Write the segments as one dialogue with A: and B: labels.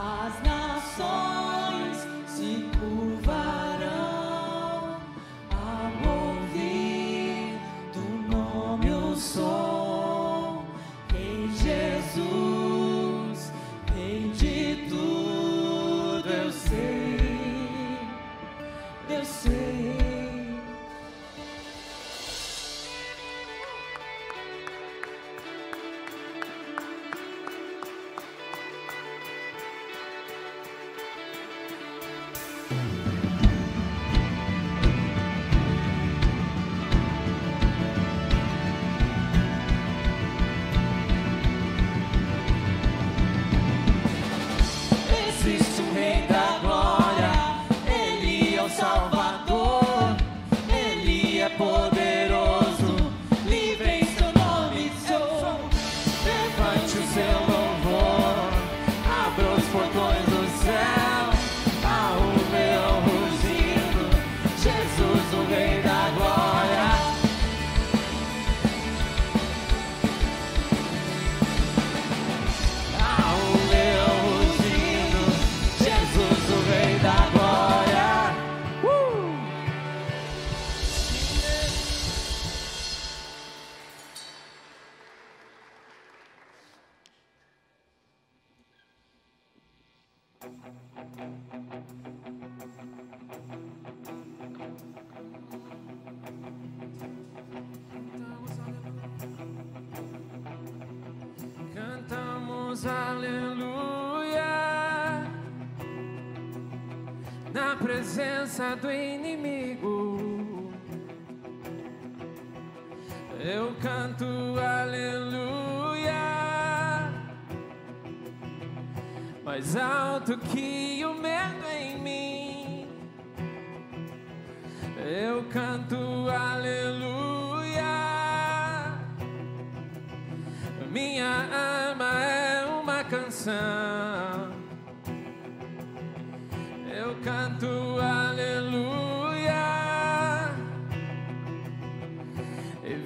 A: Cause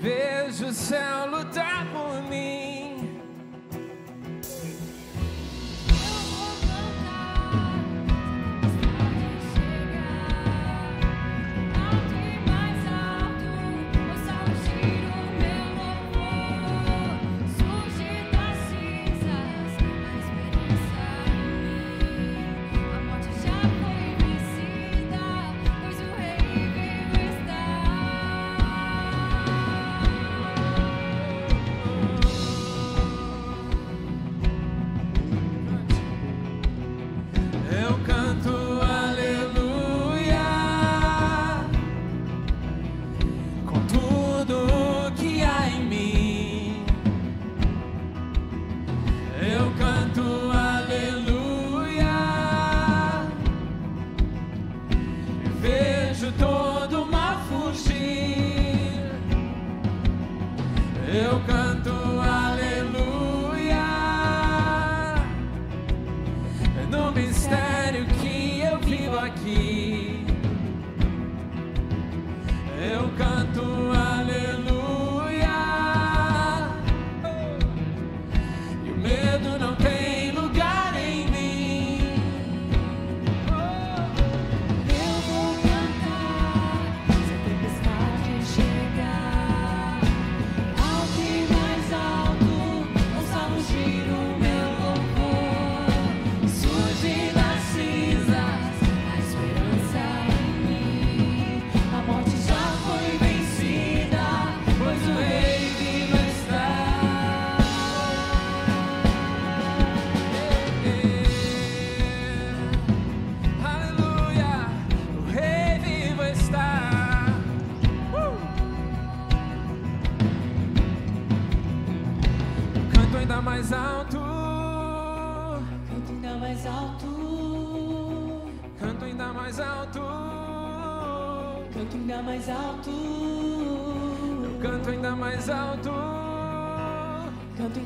A: vejo o céu lutar por mim.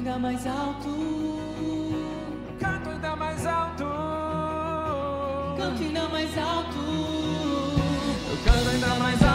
A: ainda mais alto. Canto ainda mais alto. Canto ainda mais alto. Eu canto ainda mais alto.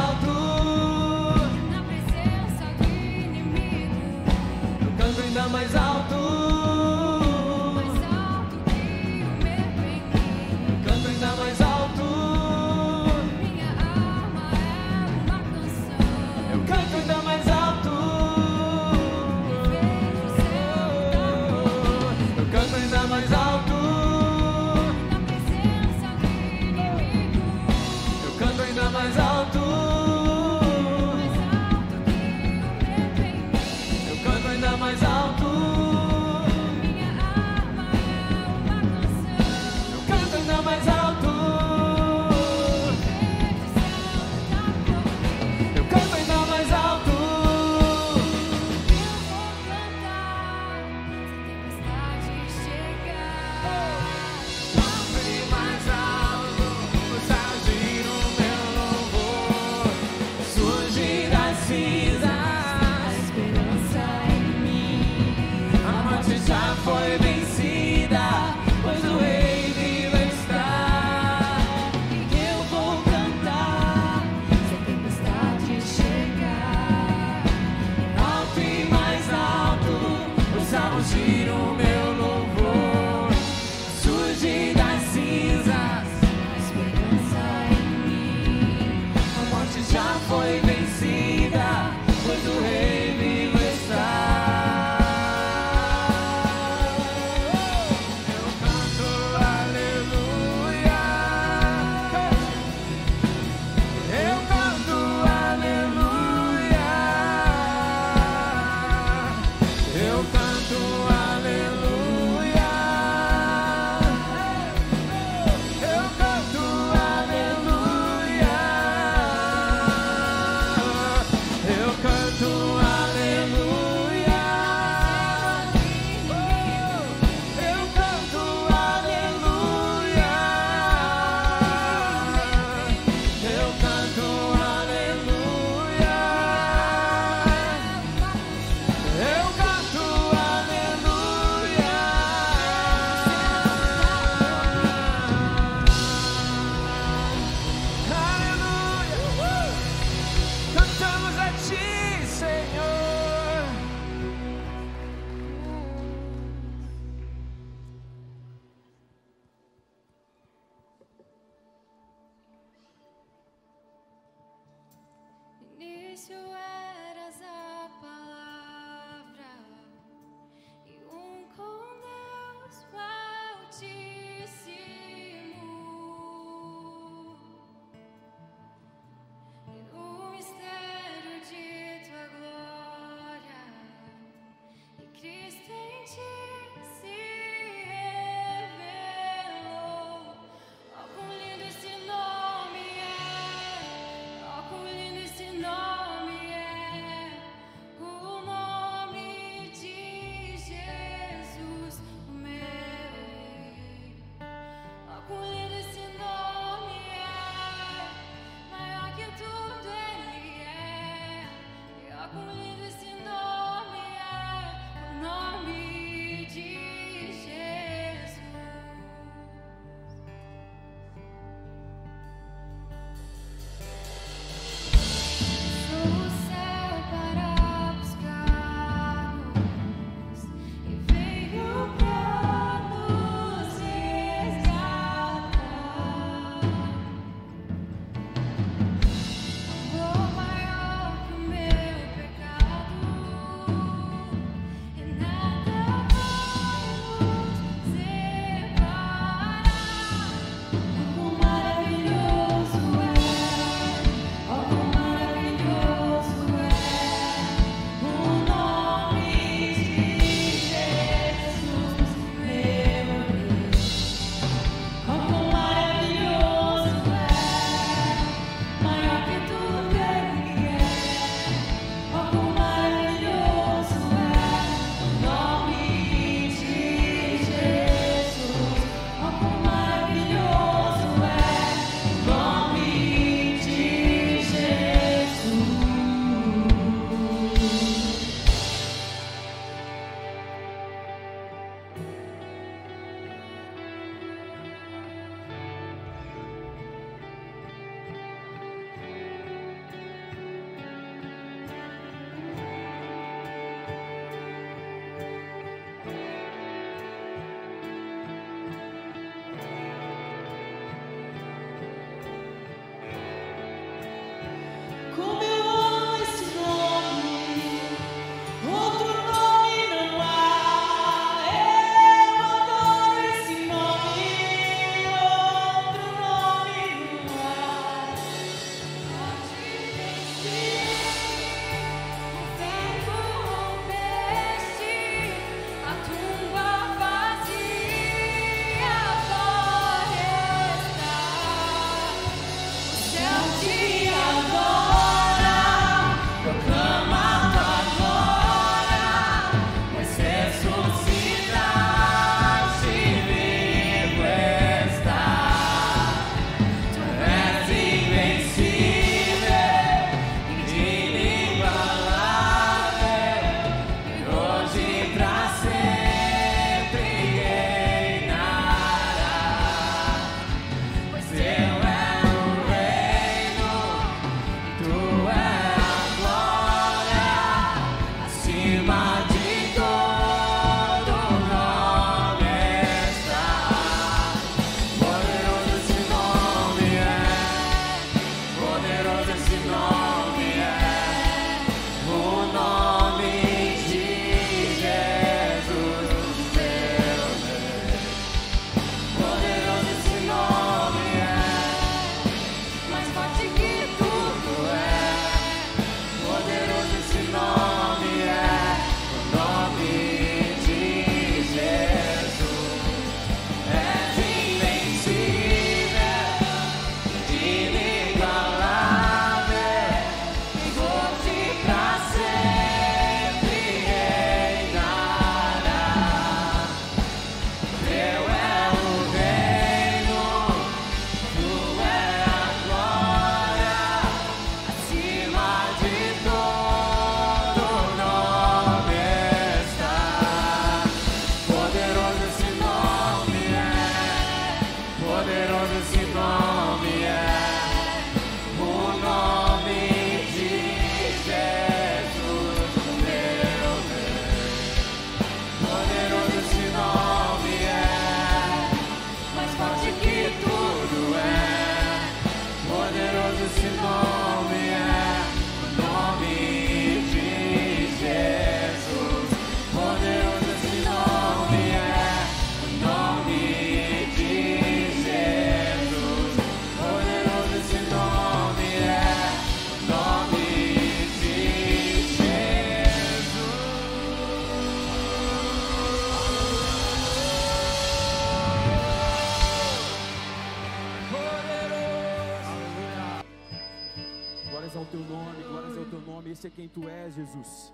B: Jesus.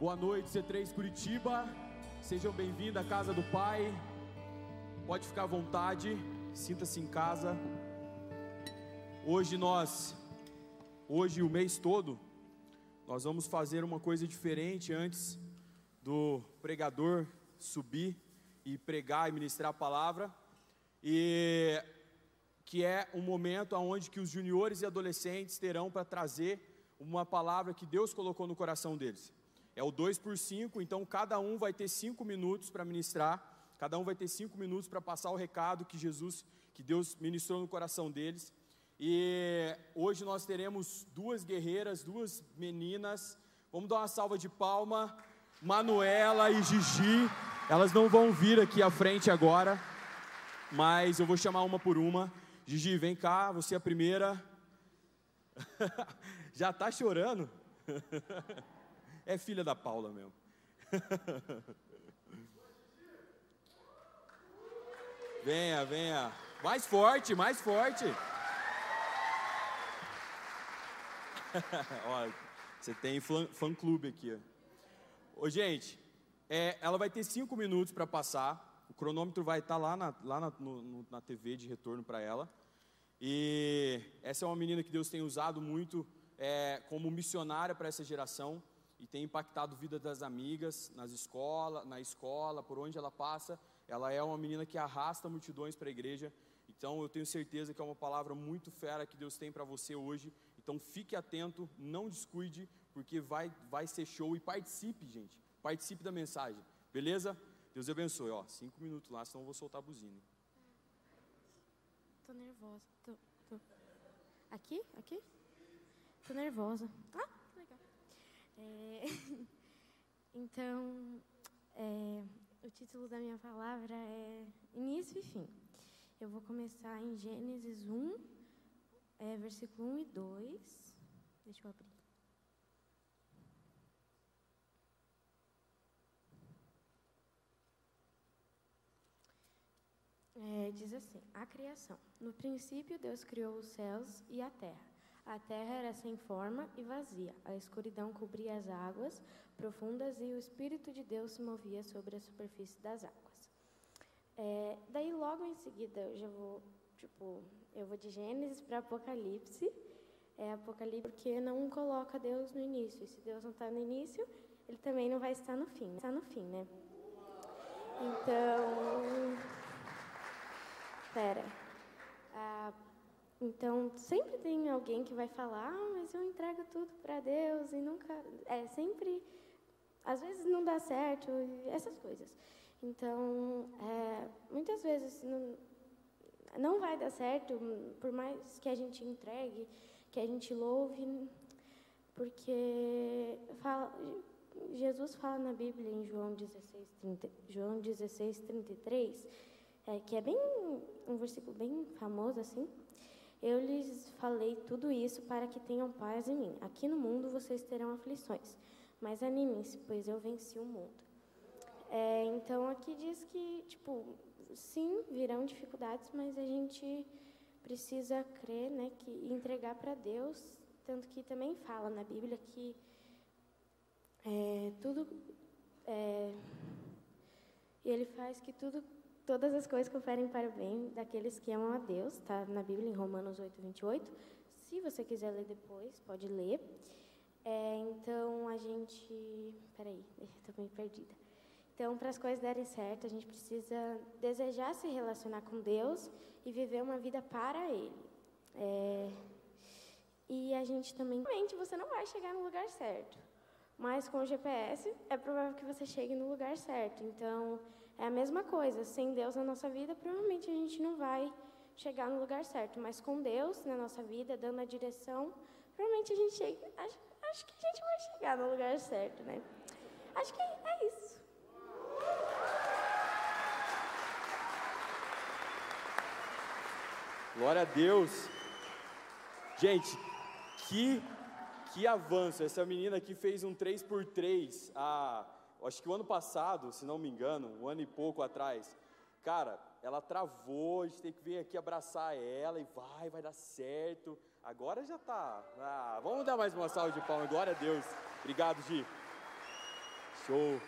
B: Boa noite, C3 Curitiba. Sejam bem-vindos à casa do Pai. Pode ficar à vontade, sinta-se em casa. Hoje nós, hoje o mês todo, nós vamos fazer uma coisa diferente antes do pregador subir e pregar e ministrar a palavra. E que é um momento onde que os juniores e adolescentes terão para trazer uma palavra que Deus colocou no coração deles. É o 2 por 5, então cada um vai ter cinco minutos para ministrar, cada um vai ter cinco minutos para passar o recado que Jesus, que Deus ministrou no coração deles. E hoje nós teremos duas guerreiras, duas meninas. Vamos dar uma salva de palma. Manuela e Gigi. Elas não vão vir aqui à frente agora, mas eu vou chamar uma por uma. Gigi, vem cá, você é a primeira. Já está chorando? É filha da Paula mesmo. Venha, venha. Mais forte, mais forte. Olha, você tem fã-clube aqui. Ô, gente, é, ela vai ter cinco minutos para passar. O cronômetro vai estar tá lá na, lá na, no, na TV de retorno para ela. E essa é uma menina que Deus tem usado muito é, como missionária para essa geração e tem impactado a vida das amigas nas escola, na escola, por onde ela passa. Ela é uma menina que arrasta multidões para a igreja. Então eu tenho certeza que é uma palavra muito fera que Deus tem para você hoje. Então fique atento, não descuide, porque vai, vai ser show e participe, gente. Participe da mensagem, beleza? Deus abençoe. Ó, cinco minutos lá, senão eu vou soltar a buzina.
C: Tô nervosa. Tô, tô. Aqui? Aqui? Tô nervosa. Ah, legal. É, então, é, o título da minha palavra é Início e Fim. Eu vou começar em Gênesis 1, é, versículo 1 e 2. Deixa eu abrir. É, diz assim: A criação. No princípio, Deus criou os céus e a terra. A terra era sem forma e vazia. A escuridão cobria as águas profundas e o Espírito de Deus se movia sobre a superfície das águas. É, daí, logo em seguida, eu já vou, tipo, eu vou de Gênesis para Apocalipse. É Apocalipse porque não coloca Deus no início. E se Deus não está no início, ele também não vai estar no fim. Está no fim, né? Então, pera. A então, sempre tem alguém que vai falar, ah, mas eu entrego tudo para Deus e nunca. É sempre. Às vezes não dá certo, essas coisas. Então, é, muitas vezes não, não vai dar certo, por mais que a gente entregue, que a gente louve, porque fala, Jesus fala na Bíblia em João 16, 30, João 16 33, é, que é bem um versículo bem famoso assim. Eu lhes falei tudo isso para que tenham paz em mim. Aqui no mundo vocês terão aflições, mas animem-se, pois eu venci o mundo. É, então aqui diz que, tipo, sim, virão dificuldades, mas a gente precisa crer, né, que entregar para Deus, tanto que também fala na Bíblia que é, tudo é, ele faz que tudo Todas as coisas conferem para o bem daqueles que amam a Deus, está na Bíblia, em Romanos 8, 28. Se você quiser ler depois, pode ler. É, então, a gente. Peraí, estou meio perdida. Então, para as coisas darem certo, a gente precisa desejar se relacionar com Deus e viver uma vida para Ele. É, e a gente também. Realmente, você não vai chegar no lugar certo. Mas com o GPS, é provável que você chegue no lugar certo. Então, é a mesma coisa. Sem Deus na nossa vida, provavelmente a gente não vai chegar no lugar certo, mas com Deus na nossa vida, dando a direção, provavelmente a gente chega, acho, acho que a gente vai chegar no lugar certo, né? Acho que é isso.
B: Glória a Deus. Gente, que que avanço. Essa menina aqui fez um 3 por 3 a acho que o ano passado, se não me engano, um ano e pouco atrás. Cara, ela travou, a gente tem que vir aqui abraçar ela e vai, vai dar certo. Agora já tá. Ah, vamos dar mais uma salva de palmas. Glória a Deus. Obrigado, Gi. Show.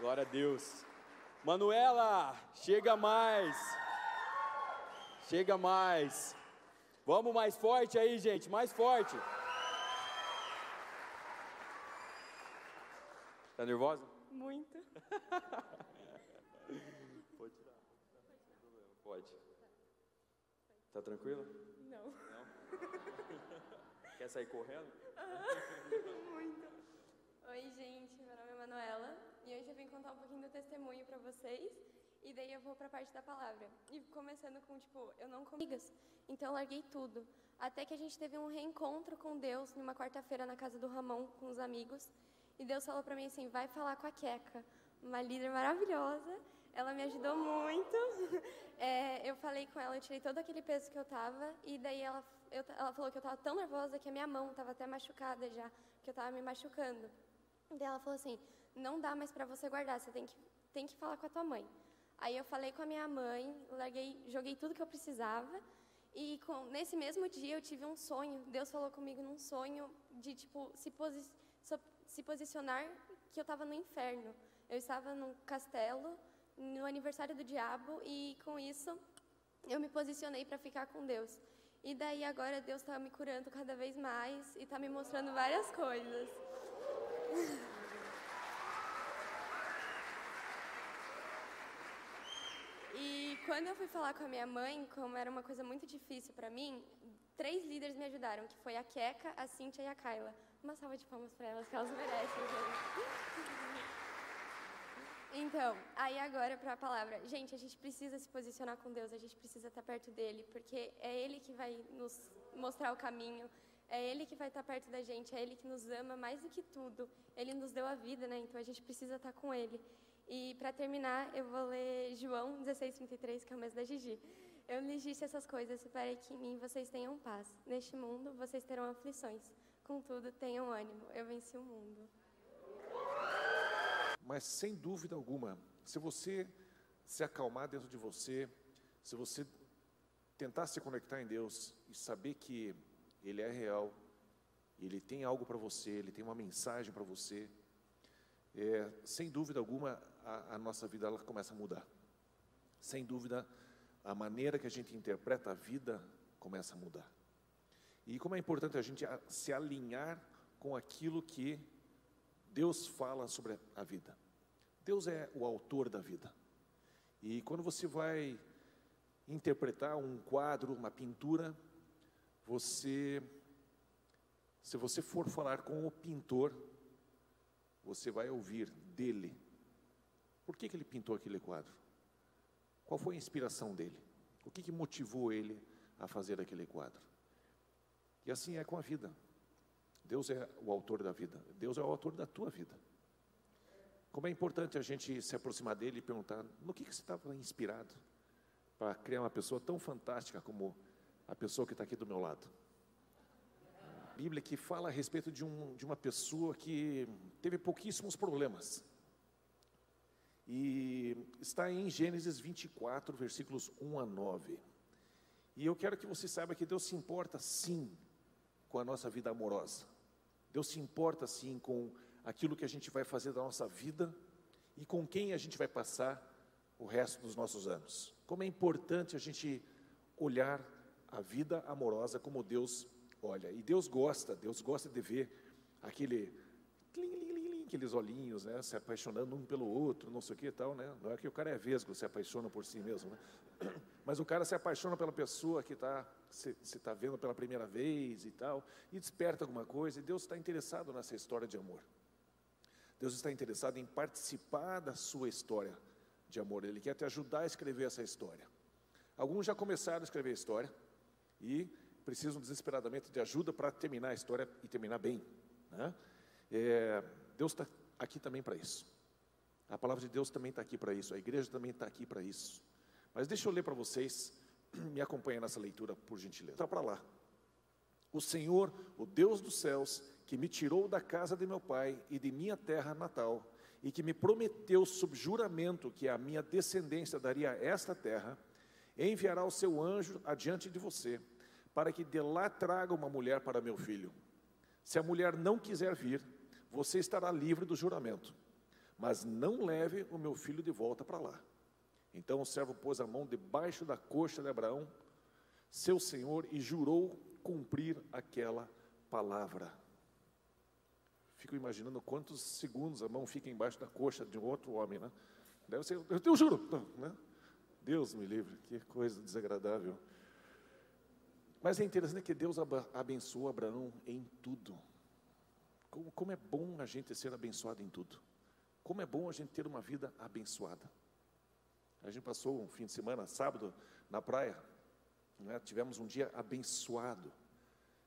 B: Glória a Deus. Manuela, chega mais. Chega mais. Vamos mais forte aí, gente, mais forte. Tá nervosa?
D: Muito.
B: Pode tirar. Pode. Tá tranquila?
D: Não.
B: Não? Quer sair correndo?
D: Muito. Oi, gente. Meu nome é Manuela e hoje eu vim contar um pouquinho do testemunho para vocês e daí eu vou para a parte da palavra. E começando com, tipo, eu não comigas, então eu larguei tudo. Até que a gente teve um reencontro com Deus numa quarta-feira na casa do Ramon com os amigos. E Deus falou para mim assim: vai falar com a Queca, uma líder maravilhosa. Ela me ajudou muito. É, eu falei com ela, eu tirei todo aquele peso que eu tava. E daí ela, eu, ela falou que eu tava tão nervosa que a minha mão tava até machucada já, que eu tava me machucando. E daí ela falou assim: não dá mais para você guardar, você tem que, tem que falar com a tua mãe. Aí eu falei com a minha mãe, larguei, joguei tudo que eu precisava. E com, nesse mesmo dia eu tive um sonho. Deus falou comigo num sonho de tipo se posicionar se posicionar que eu estava no inferno. Eu estava num castelo, no aniversário do diabo, e com isso eu me posicionei para ficar com Deus. E daí agora Deus está me curando cada vez mais e está me mostrando várias coisas. E quando eu fui falar com a minha mãe, como era uma coisa muito difícil para mim, três líderes me ajudaram, que foi a Queca, a Cíntia e a Kyla. Uma salva de palmas para elas, que elas merecem, gente. Então, aí agora para a palavra. Gente, a gente precisa se posicionar com Deus, a gente precisa estar perto dele, porque é ele que vai nos mostrar o caminho, é ele que vai estar perto da gente, é ele que nos ama mais do que tudo. Ele nos deu a vida, né? Então a gente precisa estar com ele. E para terminar, eu vou ler João 16:33, que é o mês da Gigi. Eu lhes disse essas coisas para que em mim vocês tenham paz. Neste mundo vocês terão aflições. Contudo, tenham ânimo, eu venci o mundo.
E: Mas sem dúvida alguma, se você se acalmar dentro de você, se você tentar se conectar em Deus e saber que Ele é real, Ele tem algo para você, Ele tem uma mensagem para você, é, sem dúvida alguma a, a nossa vida ela começa a mudar. Sem dúvida, a maneira que a gente interpreta a vida começa a mudar. E como é importante a gente se alinhar com aquilo que Deus fala sobre a vida. Deus é o autor da vida. E quando você vai interpretar um quadro, uma pintura, você, se você for falar com o pintor, você vai ouvir dele. Por que, que ele pintou aquele quadro? Qual foi a inspiração dele? O que, que motivou ele a fazer aquele quadro? E assim é com a vida. Deus é o autor da vida. Deus é o autor da tua vida. Como é importante a gente se aproximar dele e perguntar: no que, que você estava inspirado para criar uma pessoa tão fantástica como a pessoa que está aqui do meu lado? A Bíblia que fala a respeito de, um, de uma pessoa que teve pouquíssimos problemas. E está em Gênesis 24, versículos 1 a 9. E eu quero que você saiba que Deus se importa sim com a nossa vida amorosa. Deus se importa sim com aquilo que a gente vai fazer da nossa vida e com quem a gente vai passar o resto dos nossos anos. Como é importante a gente olhar a vida amorosa como Deus olha. E Deus gosta, Deus gosta de ver aquele aqueles olhinhos, né, se apaixonando um pelo outro, não sei o que e tal, né? Não é que o cara é vesgo, se apaixona por si mesmo, né? Mas o cara se apaixona pela pessoa que está se está vendo pela primeira vez e tal, e desperta alguma coisa, e Deus está interessado nessa história de amor. Deus está interessado em participar da sua história de amor, Ele quer te ajudar a escrever essa história. Alguns já começaram a escrever a história e precisam desesperadamente de ajuda para terminar a história e terminar bem. Né? É, Deus está aqui também para isso. A palavra de Deus também está aqui para isso. A igreja também está aqui para isso. Mas deixa eu ler para vocês. Me acompanha nessa leitura, por gentileza. Está para lá. O Senhor, o Deus dos céus, que me tirou da casa de meu pai e de minha terra natal, e que me prometeu sob juramento que a minha descendência daria esta terra, enviará o seu anjo adiante de você, para que de lá traga uma mulher para meu filho. Se a mulher não quiser vir, você estará livre do juramento, mas não leve o meu filho de volta para lá. Então o servo pôs a mão debaixo da coxa de Abraão, seu senhor, e jurou cumprir aquela palavra. Fico imaginando quantos segundos a mão fica embaixo da coxa de um outro homem, né? Deve ser, eu, eu juro, né? Deus me livre, que coisa desagradável. Mas é interessante que Deus abençoou Abraão em tudo. Como, como, é bom a gente ser abençoado em tudo. Como é bom a gente ter uma vida abençoada. A gente passou um fim de semana, sábado, na praia. Né? Tivemos um dia abençoado.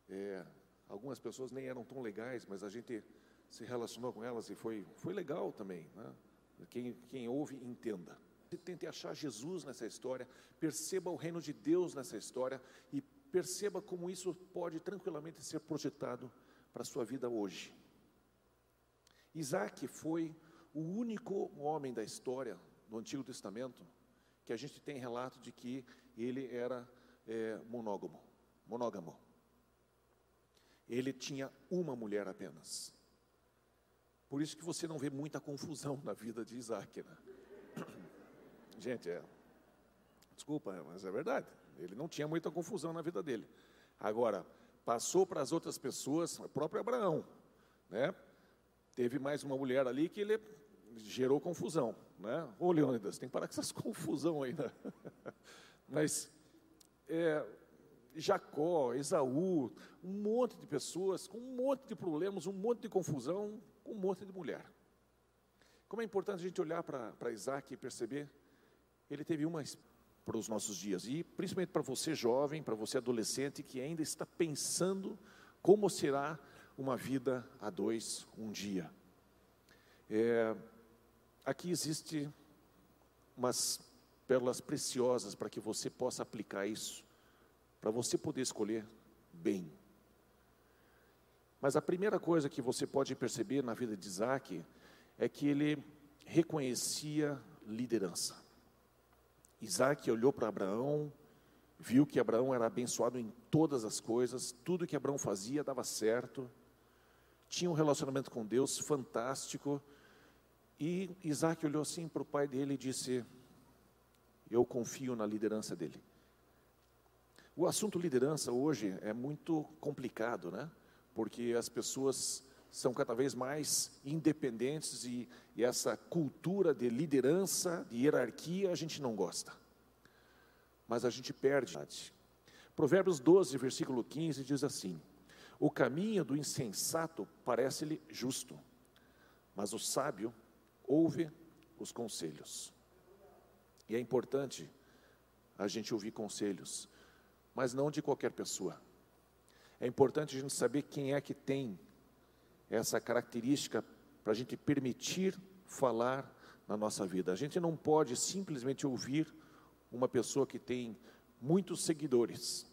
E: É, algumas pessoas nem eram tão legais, mas a gente se relacionou com elas e foi, foi legal também. Né? Quem, quem ouve, entenda. Tente achar Jesus nessa história, perceba o reino de Deus nessa história e perceba como isso pode tranquilamente ser projetado para a sua vida hoje. Isaac foi o único homem da história do Antigo Testamento que a gente tem relato de que ele era é, monógamo, monógamo. Ele tinha uma mulher apenas. Por isso que você não vê muita confusão na vida de Isaac. Né? Gente, é. Desculpa, mas é verdade. Ele não tinha muita confusão na vida dele. Agora, passou para as outras pessoas, o próprio Abraão, né? Teve mais uma mulher ali que ele gerou confusão, né? Ô Leônidas, tem que parar com essas confusão aí, né? Mas é, Jacó, Esaú, um monte de pessoas com um monte de problemas, um monte de confusão, com um monte de mulher. Como é importante a gente olhar para Isaac e perceber, ele teve uma para os nossos dias, e principalmente para você jovem, para você adolescente que ainda está pensando como será uma vida a dois um dia. É, aqui existe umas pérolas preciosas para que você possa aplicar isso, para você poder escolher bem. Mas a primeira coisa que você pode perceber na vida de Isaac é que ele reconhecia liderança. Isaac olhou para Abraão, viu que Abraão era abençoado em todas as coisas, tudo que Abraão fazia dava certo, tinha um relacionamento com Deus fantástico, e Isaac olhou assim para o pai dele e disse: Eu confio na liderança dele. O assunto liderança hoje é muito complicado, né? porque as pessoas são cada vez mais independentes e, e, essa cultura de liderança, de hierarquia, a gente não gosta. Mas a gente perde. Provérbios 12, versículo 15 diz assim: O caminho do insensato parece-lhe justo, mas o sábio ouve os conselhos. E é importante a gente ouvir conselhos, mas não de qualquer pessoa é importante a gente saber quem é que tem essa característica para a gente permitir falar na nossa vida. A gente não pode simplesmente ouvir uma pessoa que tem muitos seguidores.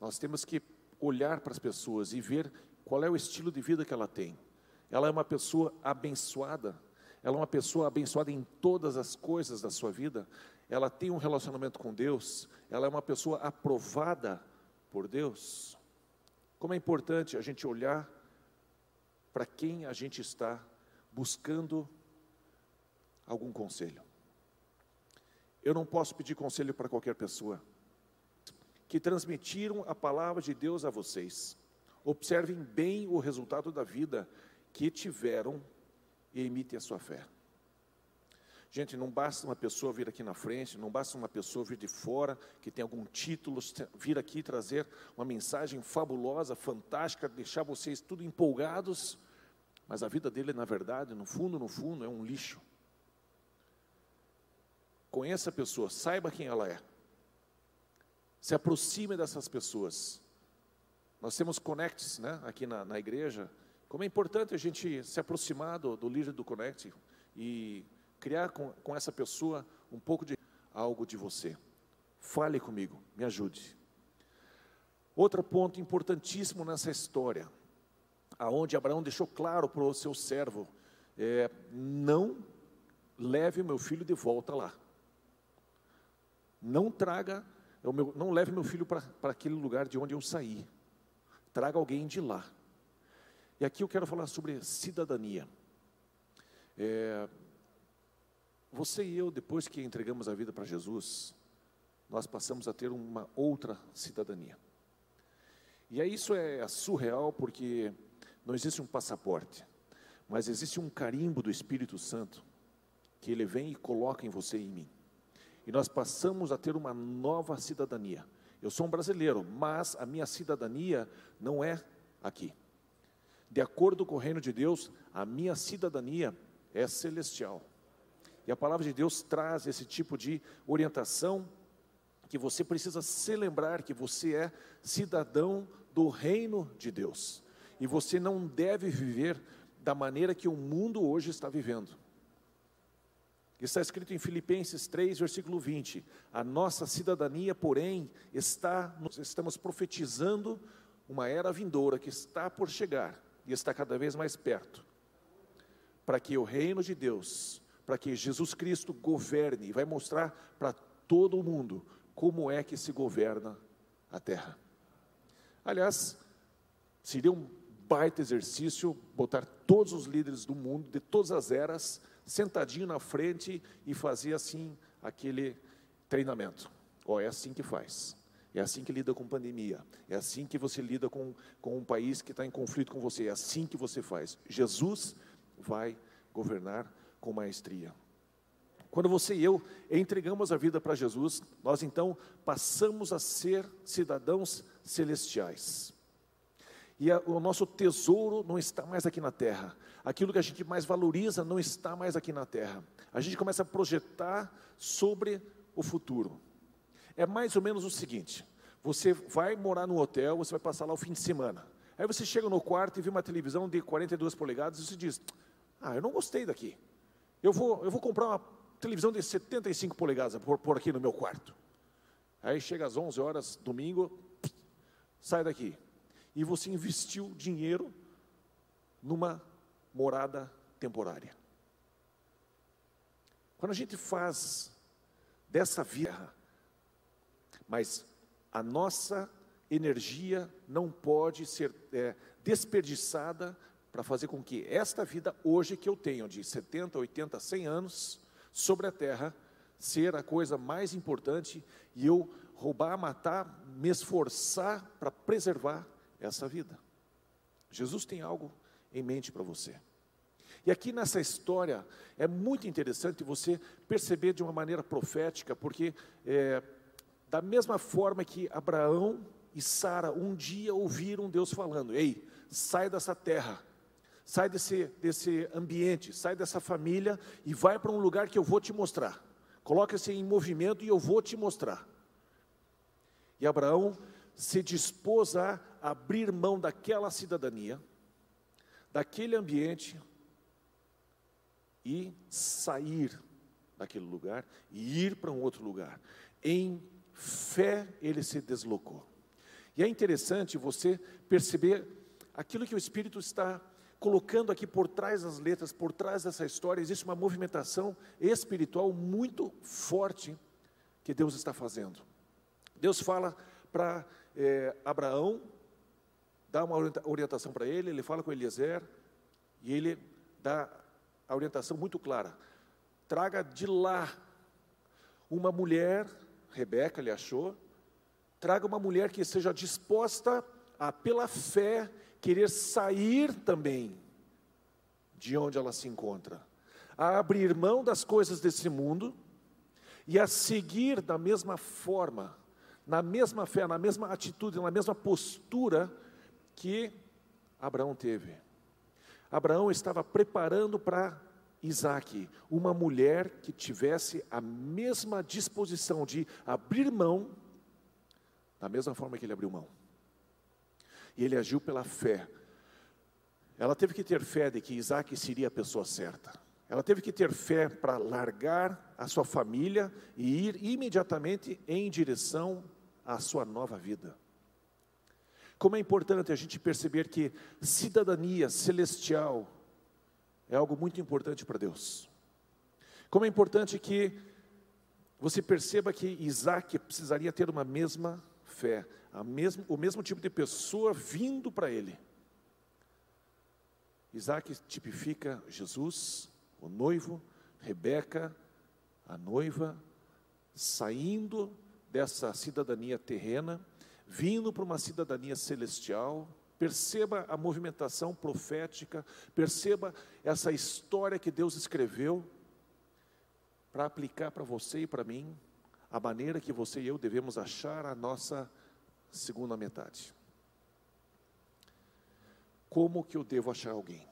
E: Nós temos que olhar para as pessoas e ver qual é o estilo de vida que ela tem. Ela é uma pessoa abençoada, ela é uma pessoa abençoada em todas as coisas da sua vida, ela tem um relacionamento com Deus, ela é uma pessoa aprovada por Deus, como é importante a gente olhar para quem a gente está buscando algum conselho. Eu não posso pedir conselho para qualquer pessoa. Que transmitiram a palavra de Deus a vocês. Observem bem o resultado da vida que tiveram e imitem a sua fé. Gente, não basta uma pessoa vir aqui na frente, não basta uma pessoa vir de fora, que tem algum título, vir aqui trazer uma mensagem fabulosa, fantástica, deixar vocês tudo empolgados, mas a vida dele, na verdade, no fundo, no fundo, é um lixo. conheça a pessoa, saiba quem ela é. Se aproxime dessas pessoas. Nós temos connects né, aqui na, na igreja. Como é importante a gente se aproximar do, do líder do Connect e criar com, com essa pessoa um pouco de algo de você. Fale comigo, me ajude. Outro ponto importantíssimo nessa história, aonde Abraão deixou claro para o seu servo, é, não leve o meu filho de volta lá. Não traga, meu, não leve meu filho para aquele lugar de onde eu saí. Traga alguém de lá. E aqui eu quero falar sobre cidadania. É, você e eu, depois que entregamos a vida para Jesus, nós passamos a ter uma outra cidadania. E aí isso é surreal porque não existe um passaporte, mas existe um carimbo do Espírito Santo que ele vem e coloca em você e em mim. E nós passamos a ter uma nova cidadania. Eu sou um brasileiro, mas a minha cidadania não é aqui. De acordo com o reino de Deus, a minha cidadania é celestial. E a palavra de Deus traz esse tipo de orientação que você precisa se lembrar que você é cidadão do reino de Deus. E você não deve viver da maneira que o mundo hoje está vivendo. Está escrito em Filipenses 3, versículo 20: A nossa cidadania, porém, está, nós estamos profetizando uma era vindoura que está por chegar e está cada vez mais perto, para que o reino de Deus, para que Jesus Cristo governe e vai mostrar para todo o mundo como é que se governa a terra. Aliás, seria um baita exercício botar todos os líderes do mundo, de todas as eras, sentadinho na frente e fazer assim aquele treinamento. Oh, é assim que faz. É assim que lida com pandemia. É assim que você lida com, com um país que está em conflito com você. É assim que você faz. Jesus vai governar com maestria. Quando você e eu entregamos a vida para Jesus, nós então passamos a ser cidadãos celestiais. E a, o nosso tesouro não está mais aqui na terra. Aquilo que a gente mais valoriza não está mais aqui na terra. A gente começa a projetar sobre o futuro. É mais ou menos o seguinte: você vai morar no hotel, você vai passar lá o fim de semana. Aí você chega no quarto e vê uma televisão de 42 polegadas e você diz: Ah, eu não gostei daqui. Eu vou, eu vou comprar uma televisão de 75 polegadas por, por aqui no meu quarto. Aí chega às 11 horas, domingo, sai daqui. E você investiu dinheiro numa morada temporária. Quando a gente faz dessa vida mas a nossa energia não pode ser é, desperdiçada para fazer com que esta vida hoje que eu tenho, de 70, 80, 100 anos, sobre a terra, ser a coisa mais importante e eu roubar, matar, me esforçar para preservar essa vida. Jesus tem algo em mente para você. E aqui nessa história é muito interessante você perceber de uma maneira profética, porque é, da mesma forma que Abraão e Sara um dia ouviram Deus falando: Ei, sai dessa terra, sai desse, desse ambiente, sai dessa família e vai para um lugar que eu vou te mostrar. Coloca-se em movimento e eu vou te mostrar. E Abraão se dispôs a abrir mão daquela cidadania, daquele ambiente e sair daquele lugar e ir para um outro lugar, em fé ele se deslocou. E é interessante você perceber aquilo que o Espírito está colocando aqui por trás das letras, por trás dessa história, existe uma movimentação espiritual muito forte que Deus está fazendo. Deus fala para é, Abraão, dá uma orientação para ele, ele fala com Eliezer, e ele dá a orientação muito clara: traga de lá uma mulher Rebeca lhe achou, traga uma mulher que seja disposta a, pela fé, querer sair também de onde ela se encontra, a abrir mão das coisas desse mundo e a seguir da mesma forma, na mesma fé, na mesma atitude, na mesma postura que Abraão teve. Abraão estava preparando para Isaac uma mulher que tivesse a mesma disposição de abrir mão, da mesma forma que ele abriu mão. E ele agiu pela fé. Ela teve que ter fé de que Isaac seria a pessoa certa. Ela teve que ter fé para largar a sua família e ir imediatamente em direção à sua nova vida. Como é importante a gente perceber que cidadania celestial é algo muito importante para Deus. Como é importante que você perceba que Isaac precisaria ter uma mesma fé, mesmo, o mesmo tipo de pessoa vindo para ele. Isaac tipifica Jesus, o noivo, Rebeca, a noiva, saindo dessa cidadania terrena, vindo para uma cidadania celestial, Perceba a movimentação profética, perceba essa história que Deus escreveu para aplicar para você e para mim a maneira que você e eu devemos achar a nossa segunda metade. Como que eu devo achar alguém?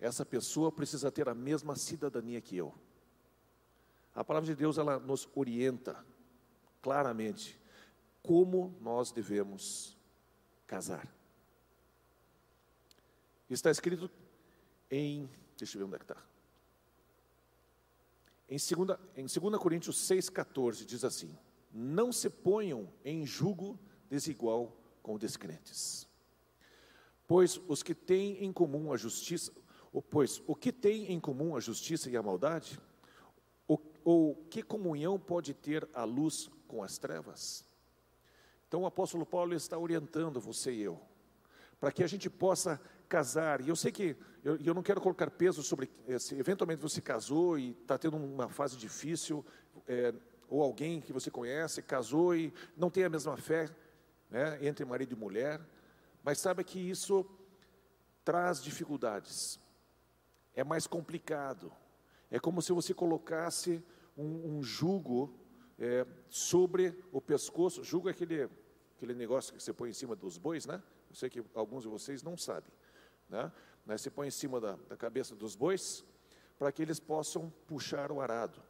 E: Essa pessoa precisa ter a mesma cidadania que eu. A palavra de Deus ela nos orienta claramente como nós devemos casar. Está escrito em, deixa eu ver onde é que está. Em 2, em 2 Coríntios 6,14 diz assim: Não se ponham em julgo desigual com descrentes. Pois os que têm em comum a justiça, pois o que tem em comum a justiça e a maldade, ou que comunhão pode ter a luz com as trevas? Então o apóstolo Paulo está orientando você e eu, para que a gente possa casar, e eu sei que eu, eu não quero colocar peso sobre se eventualmente você casou e está tendo uma fase difícil, é, ou alguém que você conhece casou e não tem a mesma fé né, entre marido e mulher, mas saiba que isso traz dificuldades, é mais complicado, é como se você colocasse um, um jugo é, sobre o pescoço, jugo é aquele, aquele negócio que você põe em cima dos bois, né? Eu sei que alguns de vocês não sabem? Né? Se põe em cima da, da cabeça dos bois para que eles possam puxar o arado.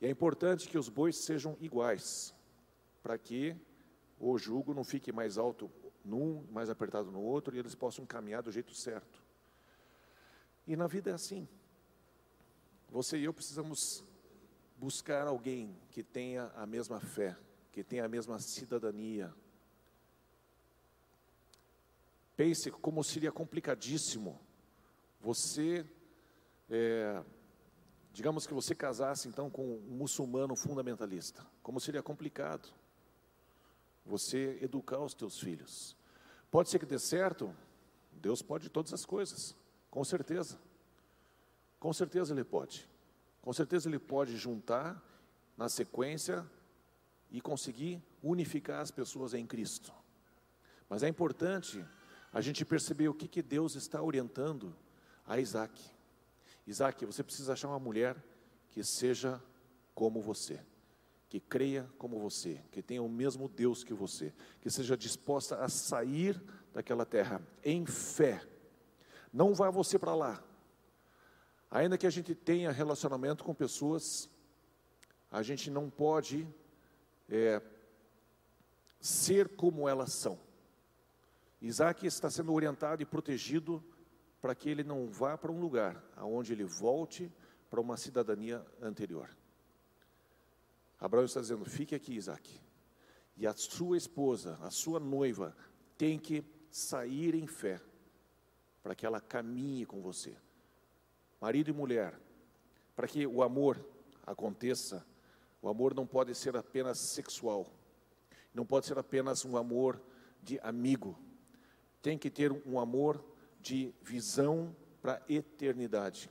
E: E é importante que os bois sejam iguais, para que o jugo não fique mais alto num, mais apertado no outro, e eles possam caminhar do jeito certo. E na vida é assim. Você e eu precisamos buscar alguém que tenha a mesma fé, que tenha a mesma cidadania, Pense como seria complicadíssimo você, é, digamos que você casasse então com um muçulmano fundamentalista. Como seria complicado você educar os teus filhos. Pode ser que dê certo, Deus pode todas as coisas, com certeza. Com certeza Ele pode. Com certeza Ele pode juntar na sequência e conseguir unificar as pessoas em Cristo. Mas é importante a gente percebeu o que, que Deus está orientando a Isaac. Isaac, você precisa achar uma mulher que seja como você, que creia como você, que tenha o mesmo Deus que você, que seja disposta a sair daquela terra em fé. Não vá você para lá. Ainda que a gente tenha relacionamento com pessoas, a gente não pode é, ser como elas são. Isaac está sendo orientado e protegido para que ele não vá para um lugar aonde ele volte para uma cidadania anterior. Abraão está dizendo: fique aqui, Isaac. E a sua esposa, a sua noiva, tem que sair em fé para que ela caminhe com você. Marido e mulher, para que o amor aconteça, o amor não pode ser apenas sexual, não pode ser apenas um amor de amigo, tem que ter um amor de visão para a eternidade.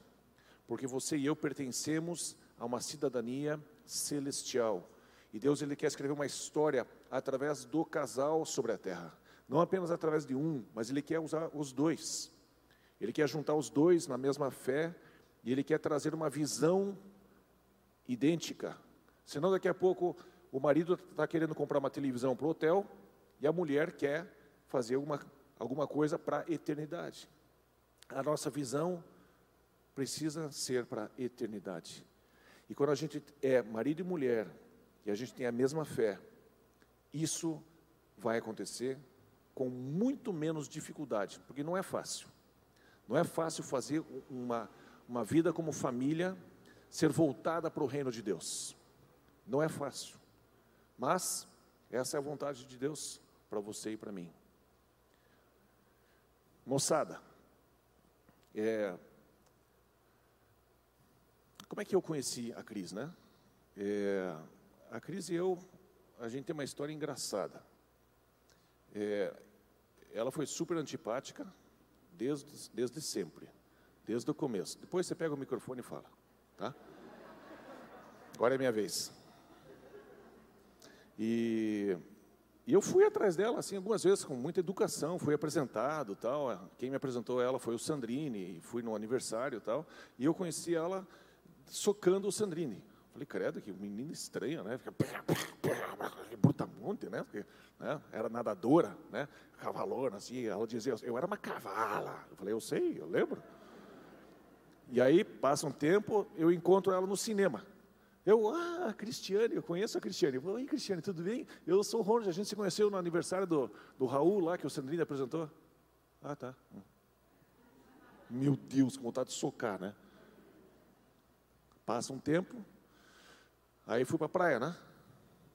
E: Porque você e eu pertencemos a uma cidadania celestial. E Deus ele quer escrever uma história através do casal sobre a terra. Não apenas através de um, mas ele quer usar os dois. Ele quer juntar os dois na mesma fé e ele quer trazer uma visão idêntica. Senão daqui a pouco o marido está querendo comprar uma televisão para o hotel e a mulher quer fazer uma alguma coisa para a eternidade. A nossa visão precisa ser para a eternidade. E quando a gente é marido e mulher, e a gente tem a mesma fé, isso vai acontecer com muito menos dificuldade, porque não é fácil. Não é fácil fazer uma, uma vida como família ser voltada para o reino de Deus. Não é fácil. Mas essa é a vontade de Deus para você e para mim. Moçada, é, como é que eu conheci a Cris, né? É, a Cris e eu, a gente tem uma história engraçada. É, ela foi super antipática desde, desde sempre, desde o começo. Depois você pega o microfone e fala, tá? Agora é minha vez. E e eu fui atrás dela, assim, algumas vezes com muita educação, fui apresentado, tal. Quem me apresentou ela foi o Sandrini, fui no aniversário, tal. E eu conheci ela socando o Sandrini. Falei, credo, que menina estranha, né? Fica brutamonte, né? Porque né? era nadadora, né? Cavalona, assim. Ela dizia, eu era uma cavala. Eu falei, eu sei, eu lembro. E aí, passa um tempo, eu encontro ela no cinema. Eu, ah, Cristiane, eu conheço a Cristiane. Oi, Cristiane, tudo bem? Eu sou o Ronald, a gente se conheceu no aniversário do, do Raul lá, que o Sandrine apresentou. Ah, tá. Meu Deus, com vontade de socar, né? Passa um tempo, aí fui para a praia, né?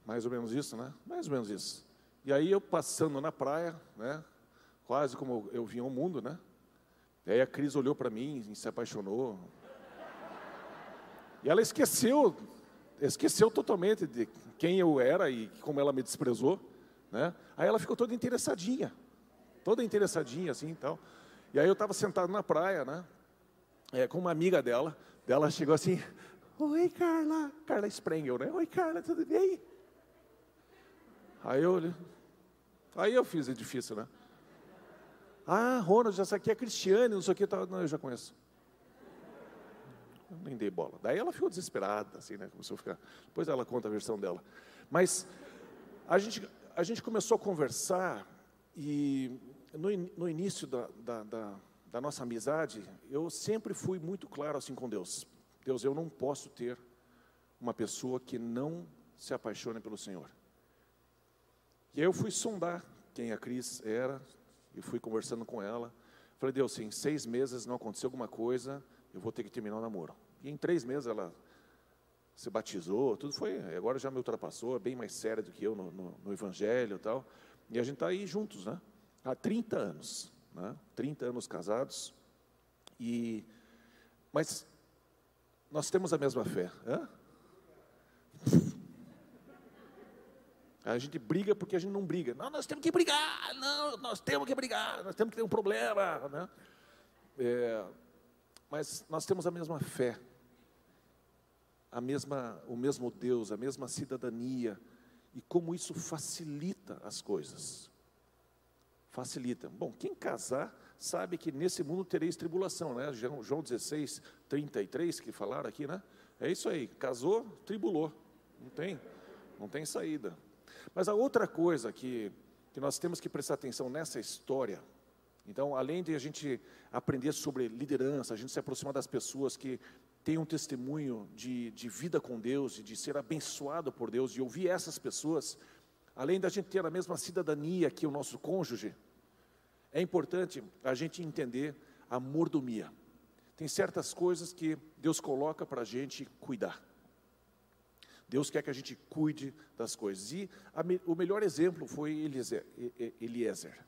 E: Mais ou menos isso, né? Mais ou menos isso. E aí eu passando na praia, né? Quase como eu vim ao mundo, né? E aí a Cris olhou para mim e se apaixonou. E ela esqueceu esqueceu totalmente de quem eu era e como ela me desprezou, né? Aí ela ficou toda interessadinha, toda interessadinha assim, então. E aí eu estava sentado na praia, né? É, com uma amiga dela, dela chegou assim, oi Carla, Carla Sprengel, né? Oi Carla, tudo bem? Aí eu aí eu fiz, difícil, né? Ah, Ronald, essa aqui é Cristiane, não sei o que, não, eu já conheço nem dei bola. Daí ela ficou desesperada, assim, né? Começou a ficar. Depois ela conta a versão dela. Mas a gente, a gente começou a conversar e no, no início da, da, da, da nossa amizade, eu sempre fui muito claro assim com Deus. Deus, eu não posso ter uma pessoa que não se apaixone pelo Senhor. E aí eu fui sondar quem a Cris era e fui conversando com ela. Falei, Deus, se em seis meses não aconteceu alguma coisa, eu vou ter que terminar o namoro. E em três meses ela se batizou, tudo foi, agora já me ultrapassou, é bem mais séria do que eu no, no, no Evangelho e tal. E a gente está aí juntos, né? Há 30 anos, né? 30 anos casados. E, mas nós temos a mesma fé. Hã? A gente briga porque a gente não briga. Não, nós temos que brigar. Não, nós temos que brigar. Nós temos que ter um problema. Né? É, mas nós temos a mesma fé, a mesma, o mesmo Deus, a mesma cidadania, e como isso facilita as coisas. Facilita. Bom, quem casar sabe que nesse mundo tereis tribulação, né? João 16, 33, que falaram aqui, né? É isso aí, casou, tribulou. Não tem, não tem saída. Mas a outra coisa que, que nós temos que prestar atenção nessa história, então, além de a gente aprender sobre liderança, a gente se aproximar das pessoas que têm um testemunho de, de vida com Deus e de ser abençoado por Deus, e ouvir essas pessoas, além da gente ter a mesma cidadania que o nosso cônjuge, é importante a gente entender a mordomia. Tem certas coisas que Deus coloca para a gente cuidar. Deus quer que a gente cuide das coisas. E a, o melhor exemplo foi Eliezer. Eliezer.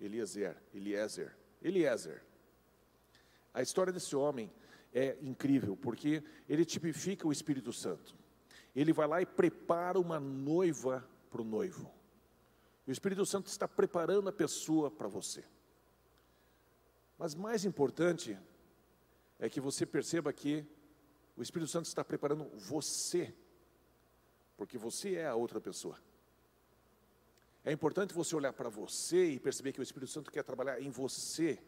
E: Eliezer, Eliezer, Eliezer. A história desse homem é incrível, porque ele tipifica o Espírito Santo. Ele vai lá e prepara uma noiva para o noivo. O Espírito Santo está preparando a pessoa para você. Mas mais importante é que você perceba que o Espírito Santo está preparando você, porque você é a outra pessoa. É importante você olhar para você e perceber que o Espírito Santo quer trabalhar em você.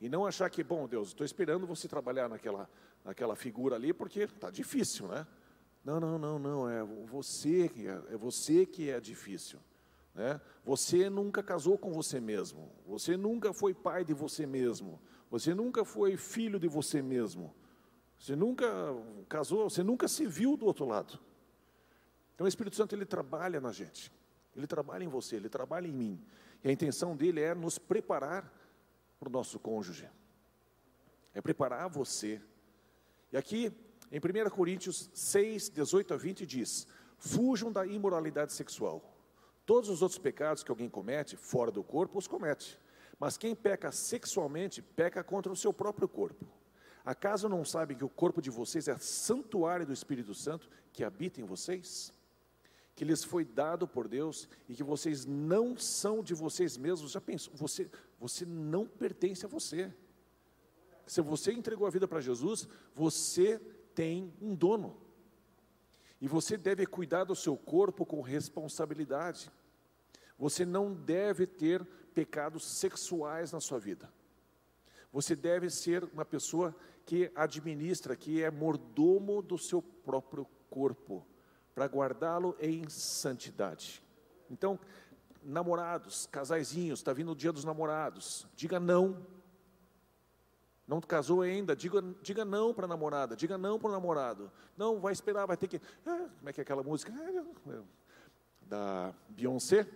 E: E não achar que, bom, Deus, estou esperando você trabalhar naquela, naquela figura ali, porque está difícil, né? Não, não, não, não, é você que é, é você que é difícil. Né? Você nunca casou com você mesmo, você nunca foi pai de você mesmo, você nunca foi filho de você mesmo. Você nunca casou, você nunca se viu do outro lado. Então o Espírito Santo ele trabalha na gente. Ele trabalha em você, ele trabalha em mim. E a intenção dele é nos preparar para o nosso cônjuge. É preparar você. E aqui, em 1 Coríntios 6, 18 a 20, diz: Fujam da imoralidade sexual. Todos os outros pecados que alguém comete, fora do corpo, os comete. Mas quem peca sexualmente, peca contra o seu próprio corpo. Acaso não sabem que o corpo de vocês é santuário do Espírito Santo que habita em vocês? Que lhes foi dado por Deus e que vocês não são de vocês mesmos. Já pensou? Você, você não pertence a você. Se você entregou a vida para Jesus, você tem um dono. E você deve cuidar do seu corpo com responsabilidade. Você não deve ter pecados sexuais na sua vida. Você deve ser uma pessoa que administra, que é mordomo do seu próprio corpo, para guardá-lo em santidade. Então, namorados, casaizinhos, está vindo o dia dos namorados, diga não. Não casou ainda, diga, diga não para a namorada, diga não para o namorado. Não, vai esperar, vai ter que. Ah, como é que é aquela música? Ah, da Beyoncé.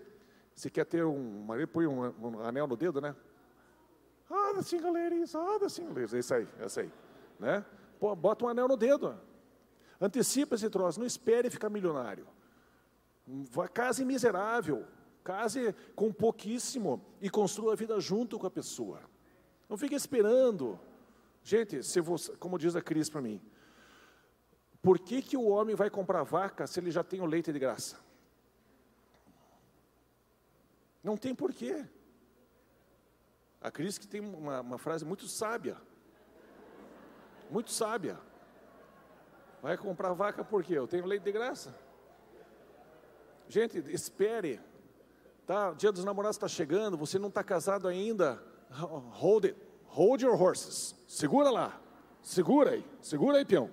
E: Você quer ter um marido, põe um, um anel no dedo, né? Ah, da single ladies, ah, da single ladies. É isso aí, é isso aí. Né? Pô, bota um anel no dedo. Antecipa esse troço, não espere ficar milionário. Case miserável, case com pouquíssimo e construa a vida junto com a pessoa. Não fique esperando. Gente, se você, como diz a Cris para mim, por que, que o homem vai comprar vaca se ele já tem o leite de graça? Não tem porquê. A Cris que tem uma, uma frase muito sábia. Muito sábia. Vai comprar vaca por quê? Eu tenho leite de graça. Gente, espere. Tá? O dia dos namorados está chegando, você não está casado ainda. Hold it. Hold your horses. Segura lá. Segura aí. Segura aí, peão.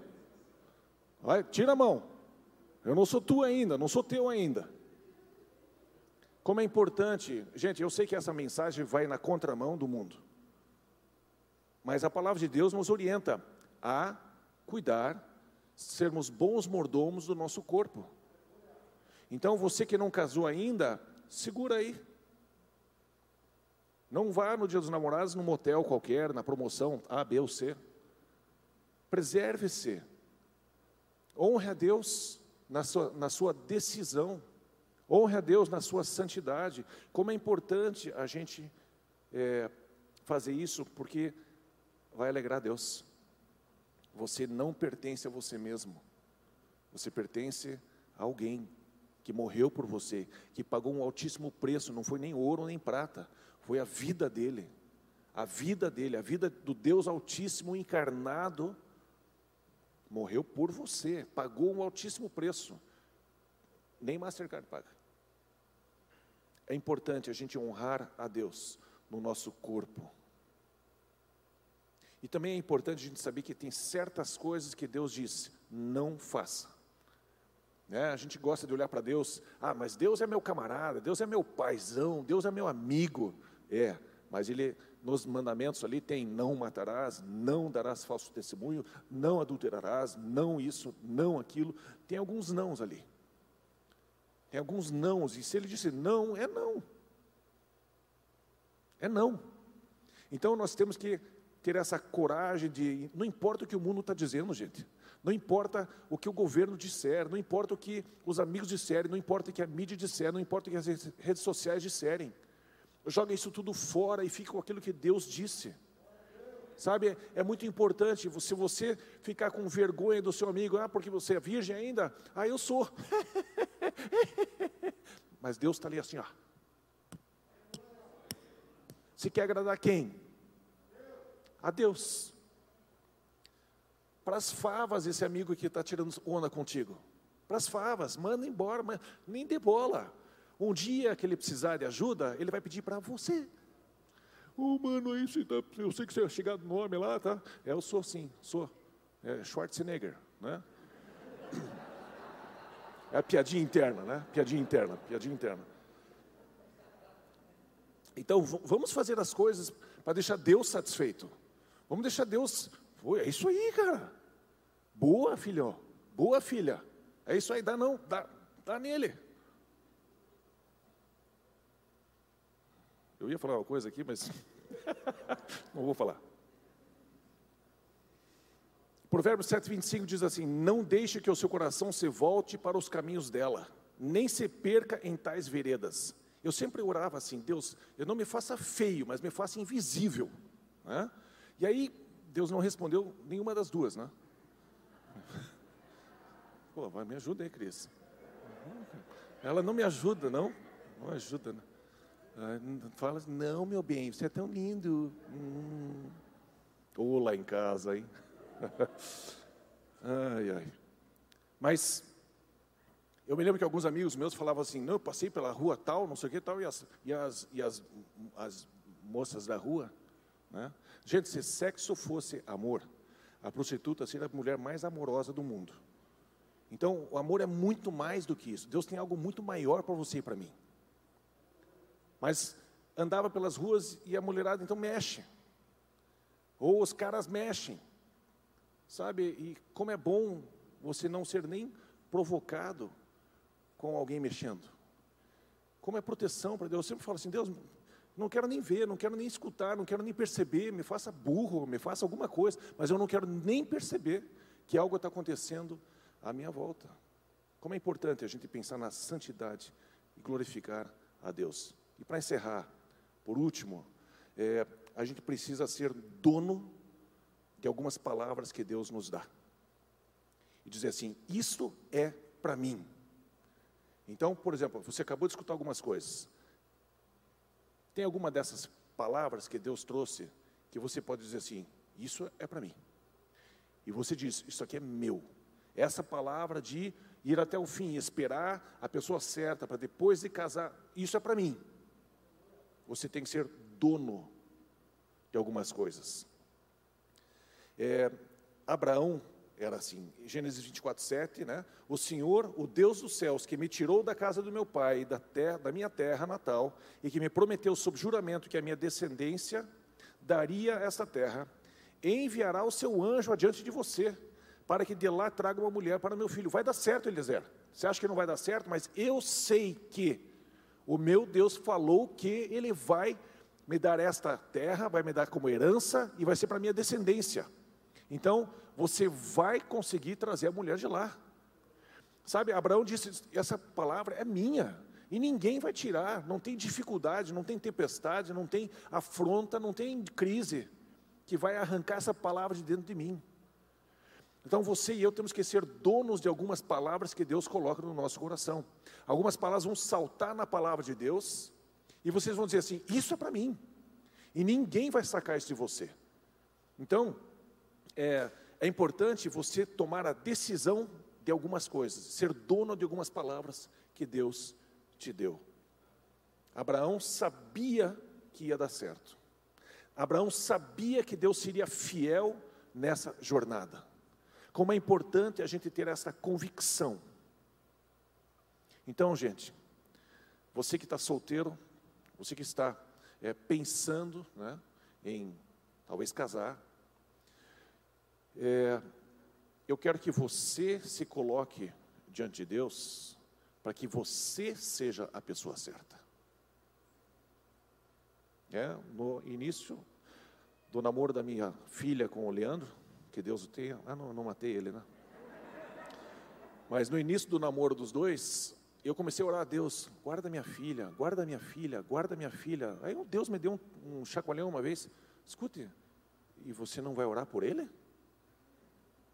E: Vai, tira a mão. Eu não sou tu ainda, não sou teu ainda. Como é importante, gente, eu sei que essa mensagem vai na contramão do mundo, mas a palavra de Deus nos orienta a cuidar, sermos bons mordomos do nosso corpo. Então, você que não casou ainda, segura aí. Não vá no dia dos namorados num motel qualquer, na promoção A, B ou C. Preserve-se. Honre a Deus na sua, na sua decisão. Honre a Deus na sua santidade. Como é importante a gente é, fazer isso, porque vai alegrar Deus. Você não pertence a você mesmo. Você pertence a alguém que morreu por você, que pagou um altíssimo preço, não foi nem ouro nem prata, foi a vida dele. A vida dele, a vida do Deus Altíssimo encarnado, morreu por você, pagou um altíssimo preço. Nem Mastercard paga. É importante a gente honrar a Deus no nosso corpo. E também é importante a gente saber que tem certas coisas que Deus diz, não faça. Né? A gente gosta de olhar para Deus, ah, mas Deus é meu camarada, Deus é meu paizão, Deus é meu amigo. É, mas ele nos mandamentos ali tem não matarás, não darás falso testemunho, não adulterarás, não isso, não aquilo. Tem alguns nãos ali. Tem alguns nãos, e se ele disse não, é não. É não. Então nós temos que ter essa coragem de. Não importa o que o mundo está dizendo, gente. Não importa o que o governo disser, não importa o que os amigos disserem, não importa o que a mídia disser, não importa o que as redes sociais disserem. Joga isso tudo fora e fica com aquilo que Deus disse. Sabe, é muito importante, se você ficar com vergonha do seu amigo, ah, porque você é virgem ainda, ah, eu sou. Mas Deus está ali assim, ó. Se quer agradar quem? A Deus. Para as favas, esse amigo que está tirando onda contigo. Para as favas, manda embora, nem dê bola. Um dia que ele precisar de ajuda, ele vai pedir para você. Ô, oh, mano, você tá, eu sei que você é chegado no nome lá, tá? É, eu sou sim, sou. É Schwarzenegger, né? É a piadinha interna, né? Piadinha interna, piadinha interna. Então, vamos fazer as coisas para deixar Deus satisfeito. Vamos deixar Deus. Foi, é isso aí, cara. Boa, filho. Boa, filha. É isso aí, dá não, dá, dá nele. Eu ia falar uma coisa aqui, mas não vou falar. Provérbios 7, 25 diz assim: Não deixe que o seu coração se volte para os caminhos dela, nem se perca em tais veredas. Eu sempre orava assim: Deus, eu não me faça feio, mas me faça invisível. Né? E aí, Deus não respondeu nenhuma das duas, né? Pô, vai me ajuda aí, Cris. Ela não me ajuda, não? Não ajuda, né? Fala, não, meu bem, você é tão lindo. Hum. Lá em casa, hein? ai, ai. Mas eu me lembro que alguns amigos meus falavam assim, não, eu passei pela rua tal, não sei o que tal, e as, e as, e as, as moças da rua, né? Gente, se sexo fosse amor, a prostituta seria a mulher mais amorosa do mundo. Então, o amor é muito mais do que isso. Deus tem algo muito maior para você e para mim. Mas andava pelas ruas e a mulherada então mexe. Ou os caras mexem. Sabe? E como é bom você não ser nem provocado com alguém mexendo. Como é proteção para Deus. Eu sempre falo assim: Deus, não quero nem ver, não quero nem escutar, não quero nem perceber, me faça burro, me faça alguma coisa, mas eu não quero nem perceber que algo está acontecendo à minha volta. Como é importante a gente pensar na santidade e glorificar a Deus. E para encerrar, por último, é, a gente precisa ser dono de algumas palavras que Deus nos dá. E dizer assim: Isso é para mim. Então, por exemplo, você acabou de escutar algumas coisas. Tem alguma dessas palavras que Deus trouxe que você pode dizer assim: Isso é para mim. E você diz: Isso aqui é meu. Essa palavra de ir até o fim, esperar a pessoa certa para depois de casar, isso é para mim. Você tem que ser dono de algumas coisas. É, Abraão era assim, Gênesis 24, 7, né? O Senhor, o Deus dos céus, que me tirou da casa do meu pai, da, terra, da minha terra natal, e que me prometeu sob juramento que a minha descendência daria esta terra, enviará o seu anjo adiante de você, para que de lá traga uma mulher para meu filho. Vai dar certo, Eliezer. Você acha que não vai dar certo? Mas eu sei que o meu Deus falou que ele vai me dar esta terra, vai me dar como herança e vai ser para minha descendência. Então, você vai conseguir trazer a mulher de lá. Sabe, Abraão disse: essa palavra é minha, e ninguém vai tirar, não tem dificuldade, não tem tempestade, não tem afronta, não tem crise que vai arrancar essa palavra de dentro de mim. Então você e eu temos que ser donos de algumas palavras que Deus coloca no nosso coração. Algumas palavras vão saltar na palavra de Deus, e vocês vão dizer assim: Isso é para mim, e ninguém vai sacar isso de você. Então, é, é importante você tomar a decisão de algumas coisas, ser dono de algumas palavras que Deus te deu. Abraão sabia que ia dar certo. Abraão sabia que Deus seria fiel nessa jornada. Como é importante a gente ter essa convicção. Então, gente, você que está solteiro, você que está é, pensando né, em talvez casar, é, eu quero que você se coloque diante de Deus para que você seja a pessoa certa. É, no início do namoro da minha filha com o Leandro, que Deus o tenha, ah, não, não matei ele, né? Mas no início do namoro dos dois, eu comecei a orar a Deus, guarda minha filha, guarda minha filha, guarda minha filha. Aí Deus me deu um, um chacoalhão uma vez, escute, e você não vai orar por ele?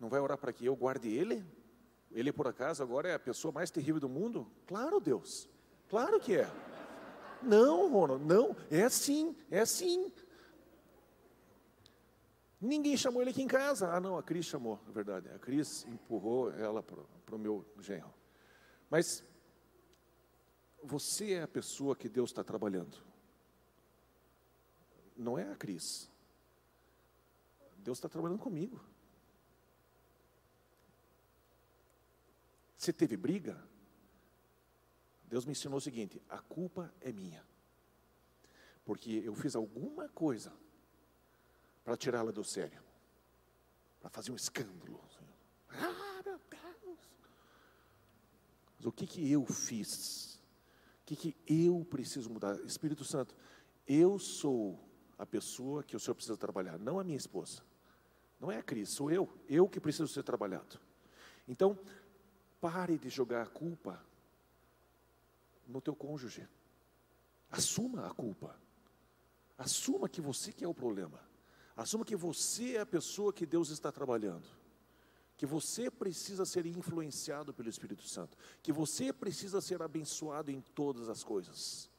E: Não vai orar para que eu guarde ele? Ele, por acaso, agora é a pessoa mais terrível do mundo? Claro, Deus. Claro que é. Não, Ronald, não. É assim, é assim. Ninguém chamou ele aqui em casa. Ah, não, a Cris chamou, é verdade. A Cris empurrou ela para o meu genro. Mas você é a pessoa que Deus está trabalhando. Não é a Cris. Deus está trabalhando comigo. Você teve briga? Deus me ensinou o seguinte: a culpa é minha. Porque eu fiz alguma coisa para tirá-la do sério, para fazer um escândalo. Ah, meu Deus! Mas o que, que eu fiz? O que, que eu preciso mudar? Espírito Santo, eu sou a pessoa que o Senhor precisa trabalhar, não a minha esposa. Não é a Cris, sou eu. Eu que preciso ser trabalhado. Então, pare de jogar a culpa no teu cônjuge. Assuma a culpa. Assuma que você que é o problema. Assuma que você é a pessoa que Deus está trabalhando. Que você precisa ser influenciado pelo Espírito Santo. Que você precisa ser abençoado em todas as coisas.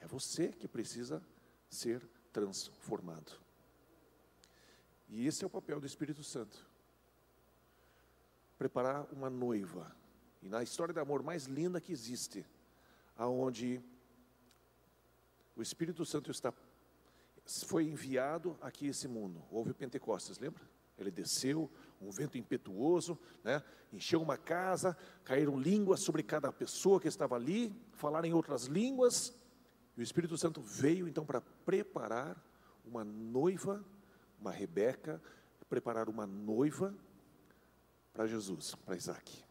E: É você que precisa ser transformado. E esse é o papel do Espírito Santo. Preparar uma noiva. E na história de amor mais linda que existe, aonde o Espírito Santo está foi enviado aqui a esse mundo. Houve o Pentecostes, lembra? Ele desceu, um vento impetuoso, né? encheu uma casa, caíram línguas sobre cada pessoa que estava ali, falaram em outras línguas, e o Espírito Santo veio então para preparar uma noiva, uma Rebeca, preparar uma noiva para Jesus, para Isaac.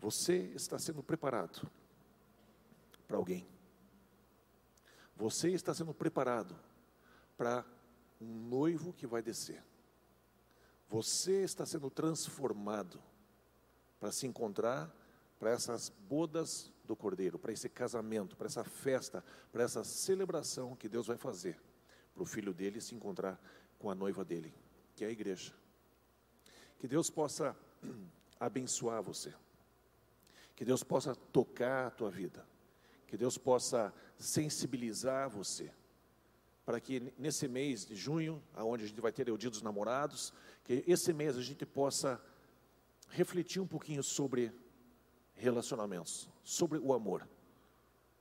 E: Você está sendo preparado para alguém. Você está sendo preparado para um noivo que vai descer. Você está sendo transformado para se encontrar para essas bodas do Cordeiro, para esse casamento, para essa festa, para essa celebração que Deus vai fazer para o filho dele se encontrar com a noiva dele, que é a igreja. Que Deus possa abençoar você. Que Deus possa tocar a tua vida. Que Deus possa sensibilizar você. Para que nesse mês de junho, aonde a gente vai ter o dia dos namorados, que esse mês a gente possa refletir um pouquinho sobre relacionamentos, sobre o amor.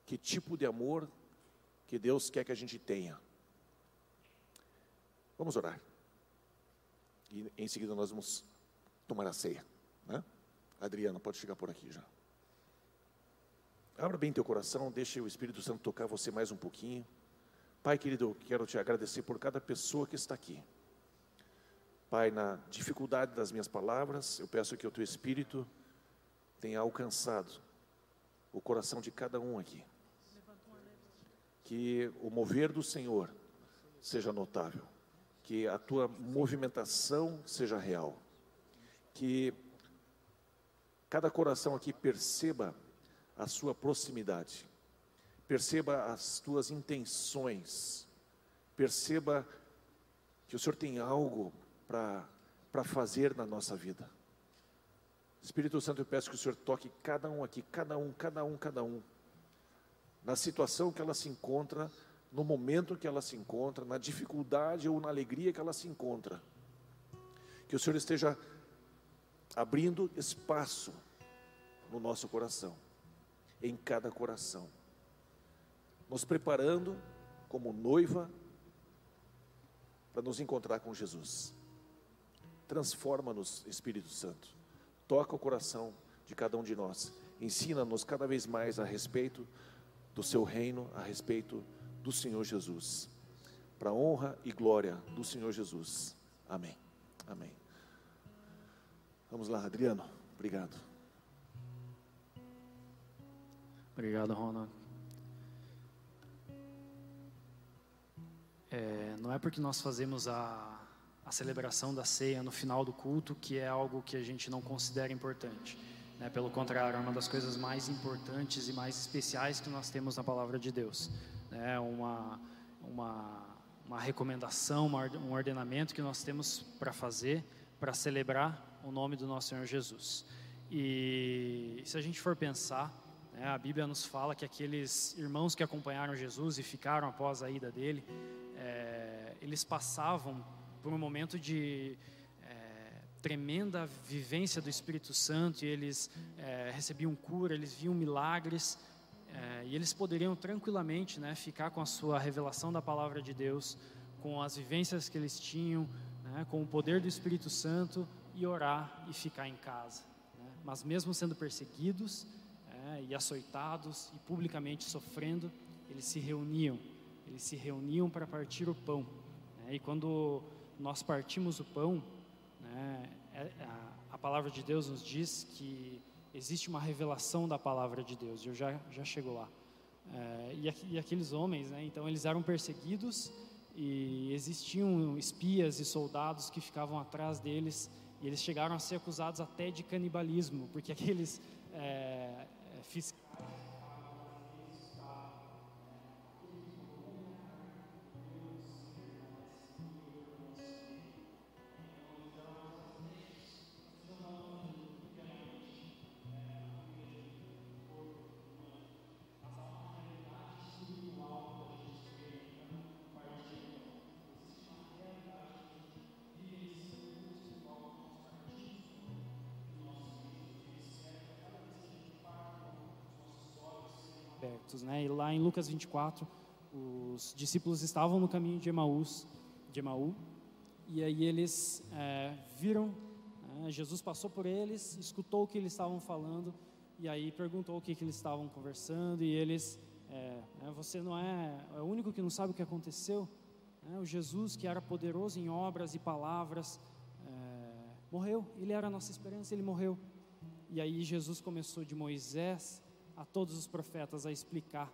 E: Que tipo de amor que Deus quer que a gente tenha. Vamos orar. E em seguida nós vamos tomar a ceia. Né? Adriana, pode chegar por aqui já. Abra bem teu coração, deixe o Espírito Santo tocar você mais um pouquinho. Pai querido, eu quero te agradecer por cada pessoa que está aqui. Pai, na dificuldade das minhas palavras, eu peço que o teu Espírito tenha alcançado o coração de cada um aqui. Que o mover do Senhor seja notável, que a tua movimentação seja real, que cada coração aqui perceba a sua proximidade, perceba as tuas intenções, perceba que o Senhor tem algo para fazer na nossa vida. Espírito Santo, eu peço que o Senhor toque cada um aqui, cada um, cada um, cada um, na situação que ela se encontra, no momento que ela se encontra, na dificuldade ou na alegria que ela se encontra. Que o Senhor esteja abrindo espaço no nosso coração em cada coração, nos preparando como noiva para nos encontrar com Jesus. Transforma-nos, Espírito Santo, toca o coração de cada um de nós, ensina-nos cada vez mais a respeito do Seu reino, a respeito do Senhor Jesus, para honra e glória do Senhor Jesus. Amém. Amém. Vamos lá, Adriano. Obrigado.
F: Obrigado, Ronald. É, não é porque nós fazemos a, a celebração da ceia no final do culto que é algo que a gente não considera importante. Né? Pelo contrário, é uma das coisas mais importantes e mais especiais que nós temos na palavra de Deus. É uma, uma, uma recomendação, um ordenamento que nós temos para fazer para celebrar o nome do nosso Senhor Jesus. E se a gente for pensar, é, a Bíblia nos fala que aqueles irmãos que acompanharam Jesus e ficaram após a ida dele, é, eles passavam por um momento de é, tremenda vivência do Espírito Santo e eles é, recebiam cura, eles viam milagres é, e eles poderiam tranquilamente né, ficar com a sua revelação da palavra de Deus, com as vivências que eles tinham, né, com o poder do Espírito Santo e orar e ficar em casa. Né? Mas mesmo sendo perseguidos, né, e açoitados e publicamente sofrendo, eles se reuniam, eles se reuniam para partir o pão. Né, e quando nós partimos o pão, né, é, a, a palavra de Deus nos diz que existe uma revelação da palavra de Deus. Eu já já chego lá. É, e, e, aqueles homens, né, então eles eram perseguidos e existiam espias e soldados que ficavam atrás deles e eles chegaram a ser acusados até de canibalismo, porque aqueles é, Né? E lá em Lucas 24, os discípulos estavam no caminho de Emaús, de Emaú, e aí eles é, viram, né? Jesus passou por eles, escutou o que eles estavam falando, e aí perguntou o que, que eles estavam conversando, e eles, é, né, você não é, é, o único que não sabe o que aconteceu, né? o Jesus que era poderoso em obras e palavras, é, morreu, ele era a nossa esperança, ele morreu. E aí Jesus começou de Moisés a todos os profetas a explicar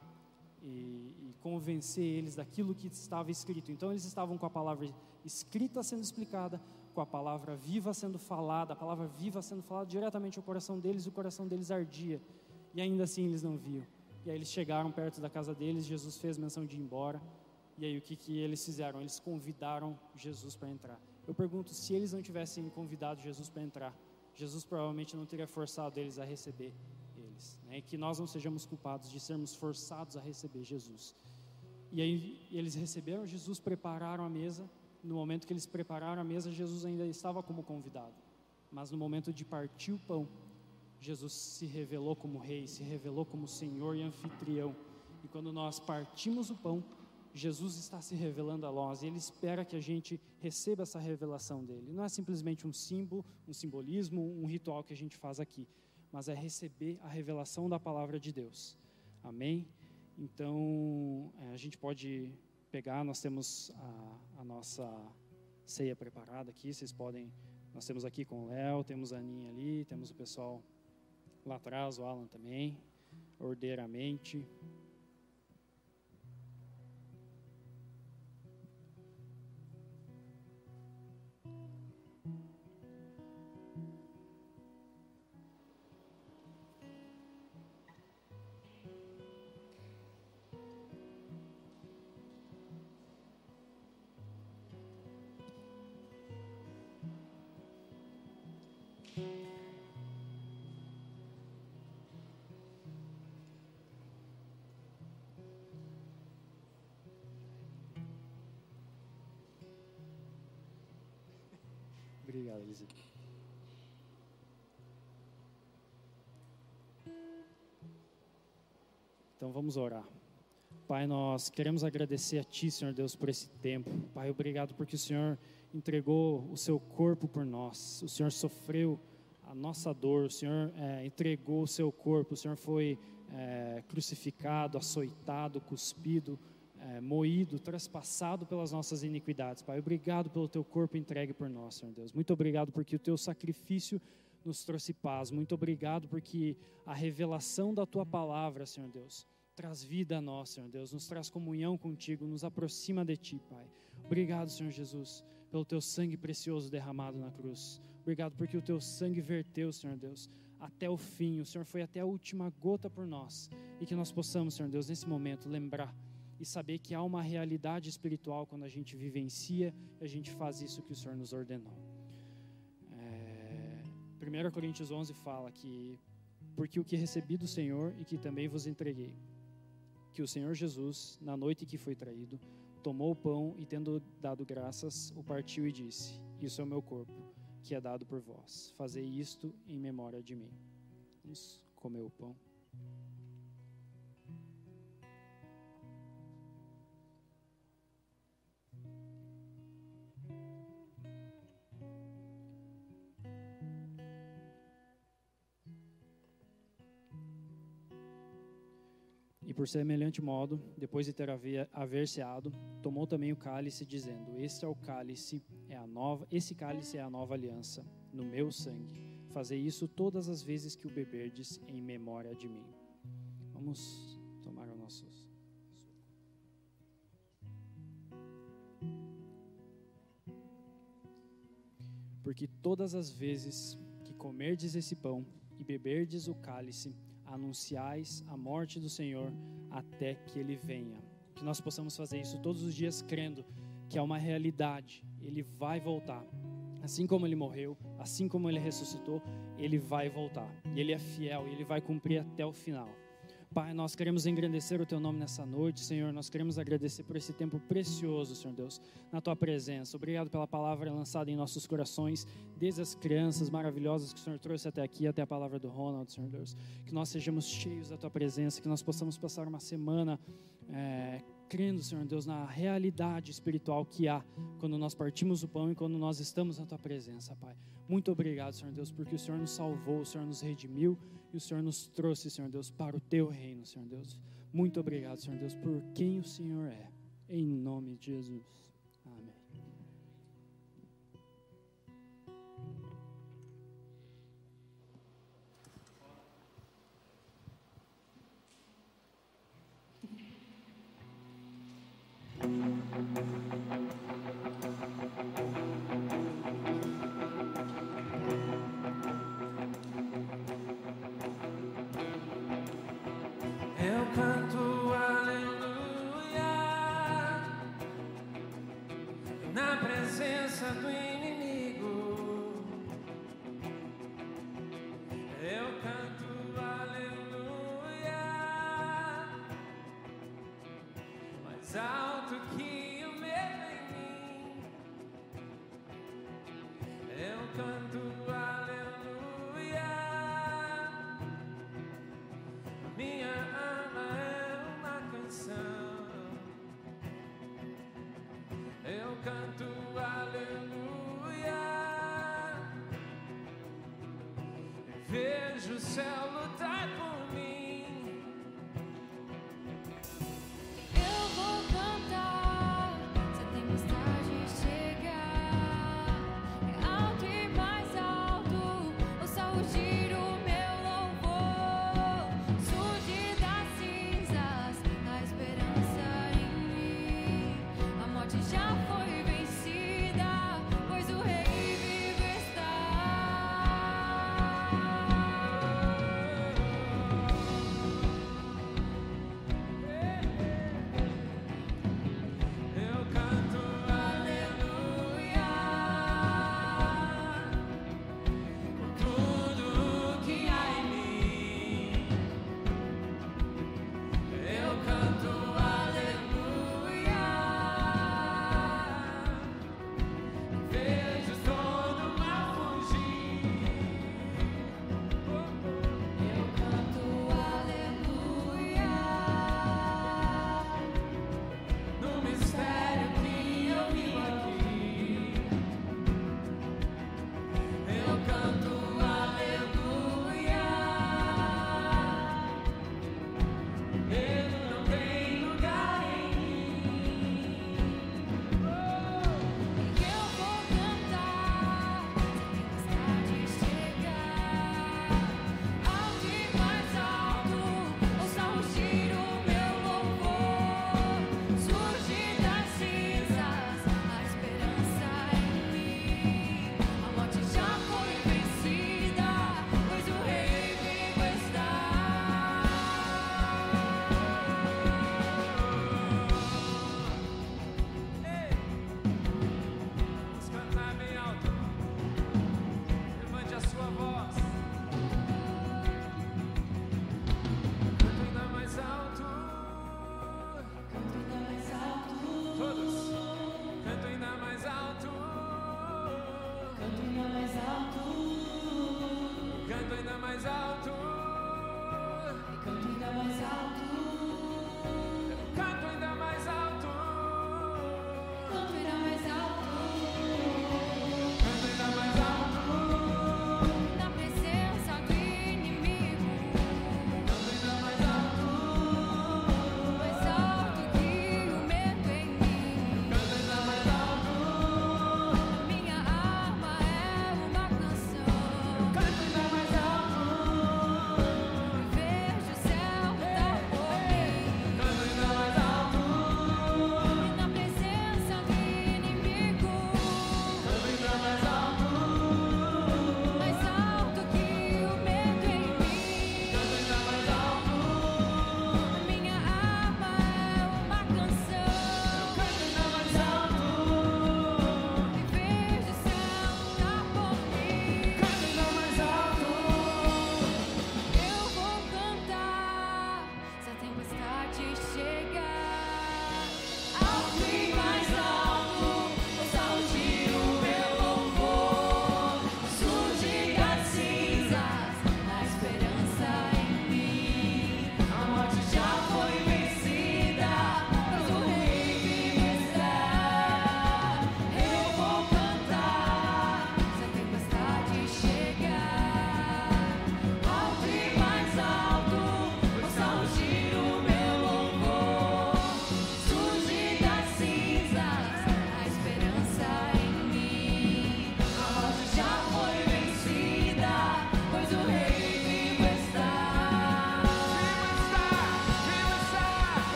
F: e, e, convencer eles daquilo que estava escrito. Então eles estavam com a palavra escrita sendo explicada, com a palavra viva sendo falada, a palavra viva sendo falada diretamente ao coração deles, e o coração deles ardia. E ainda assim eles não viam. E aí eles chegaram perto da casa deles, Jesus fez menção de ir embora. E aí o que, que eles fizeram? Eles convidaram Jesus para entrar. Eu pergunto, se eles não tivessem convidado Jesus para entrar, Jesus provavelmente não teria forçado eles a receber né, que nós não sejamos culpados de sermos forçados a receber Jesus. E aí eles receberam Jesus, prepararam a mesa. No momento que eles prepararam a mesa, Jesus ainda estava como convidado. Mas no momento de partir o pão, Jesus se revelou como rei, se revelou como Senhor e anfitrião. E quando nós partimos o pão, Jesus está se revelando a nós e Ele espera que a gente receba essa revelação dele. Não é simplesmente um símbolo, um simbolismo, um ritual que a gente faz aqui mas é receber a revelação da palavra de Deus. Amém? Então, é, a gente pode pegar, nós temos a, a, nossa ceia preparada aqui, vocês podem, nós temos aqui com o Léo, temos a Aninha ali, temos o pessoal lá atrás, o Alan também, ordeiramente. Então vamos orar. Pai, nós queremos agradecer a Ti, Senhor Deus, por esse tempo. Pai, obrigado porque o Senhor entregou o Seu corpo por nós. O Senhor sofreu a nossa dor. O Senhor é, entregou o Seu corpo. O Senhor foi é, crucificado, açoitado, cuspido é, moído, traspassado pelas nossas iniquidades. Pai, obrigado pelo teu corpo entregue por nós, Senhor Deus. Muito obrigado porque o teu sacrifício nos trouxe paz. Muito obrigado porque a revelação da tua palavra, Senhor Deus, traz vida a nós, Senhor Deus, nos traz comunhão contigo, nos aproxima de ti, Pai. Obrigado, Senhor Jesus, pelo teu sangue precioso derramado na cruz. Obrigado porque o teu sangue verteu, Senhor Deus, até o fim. O Senhor foi até a última gota por nós. E que nós possamos, Senhor Deus, nesse momento lembrar e saber que há uma realidade espiritual quando a gente vivencia e a gente faz isso que o Senhor nos ordenou. É, 1 Coríntios 11 fala que, porque o que recebi do Senhor e que também vos entreguei, que o Senhor Jesus, na noite que foi traído, tomou o pão e, tendo dado graças, o partiu e disse: Isso é o meu corpo, que é dado por vós. Fazei isto em memória de mim. Vamos comer o pão. E por semelhante modo, depois de ter haver ceado, tomou também o cálice, dizendo: Este é o cálice, é a nova, esse cálice é a nova aliança, no meu sangue. Fazei isso todas as vezes que o beberdes em memória de mim. Vamos tomar o nosso Porque todas as vezes que comerdes esse pão e beberdes o cálice, anunciais a morte do Senhor até que ele venha. Que nós possamos fazer isso todos os dias crendo que é uma realidade, ele vai voltar. Assim como ele morreu, assim como ele ressuscitou, ele vai voltar. E ele é fiel, e ele vai cumprir até o final. Pai, nós queremos engrandecer o Teu nome nessa noite, Senhor. Nós queremos agradecer por esse tempo precioso, Senhor Deus, na Tua presença. Obrigado pela palavra lançada em nossos corações, desde as crianças maravilhosas que o Senhor trouxe até aqui, até a palavra do Ronald, Senhor Deus. Que nós sejamos cheios da Tua presença, que nós possamos passar uma semana é, crendo, Senhor Deus, na realidade espiritual que há quando nós partimos o pão e quando nós estamos na Tua presença, Pai. Muito obrigado, Senhor Deus, porque o Senhor nos salvou, o Senhor nos redimiu e o Senhor nos trouxe, Senhor Deus, para o Teu reino, Senhor Deus. Muito obrigado, Senhor Deus, por quem o Senhor é. Em nome de Jesus.
A: Thank you.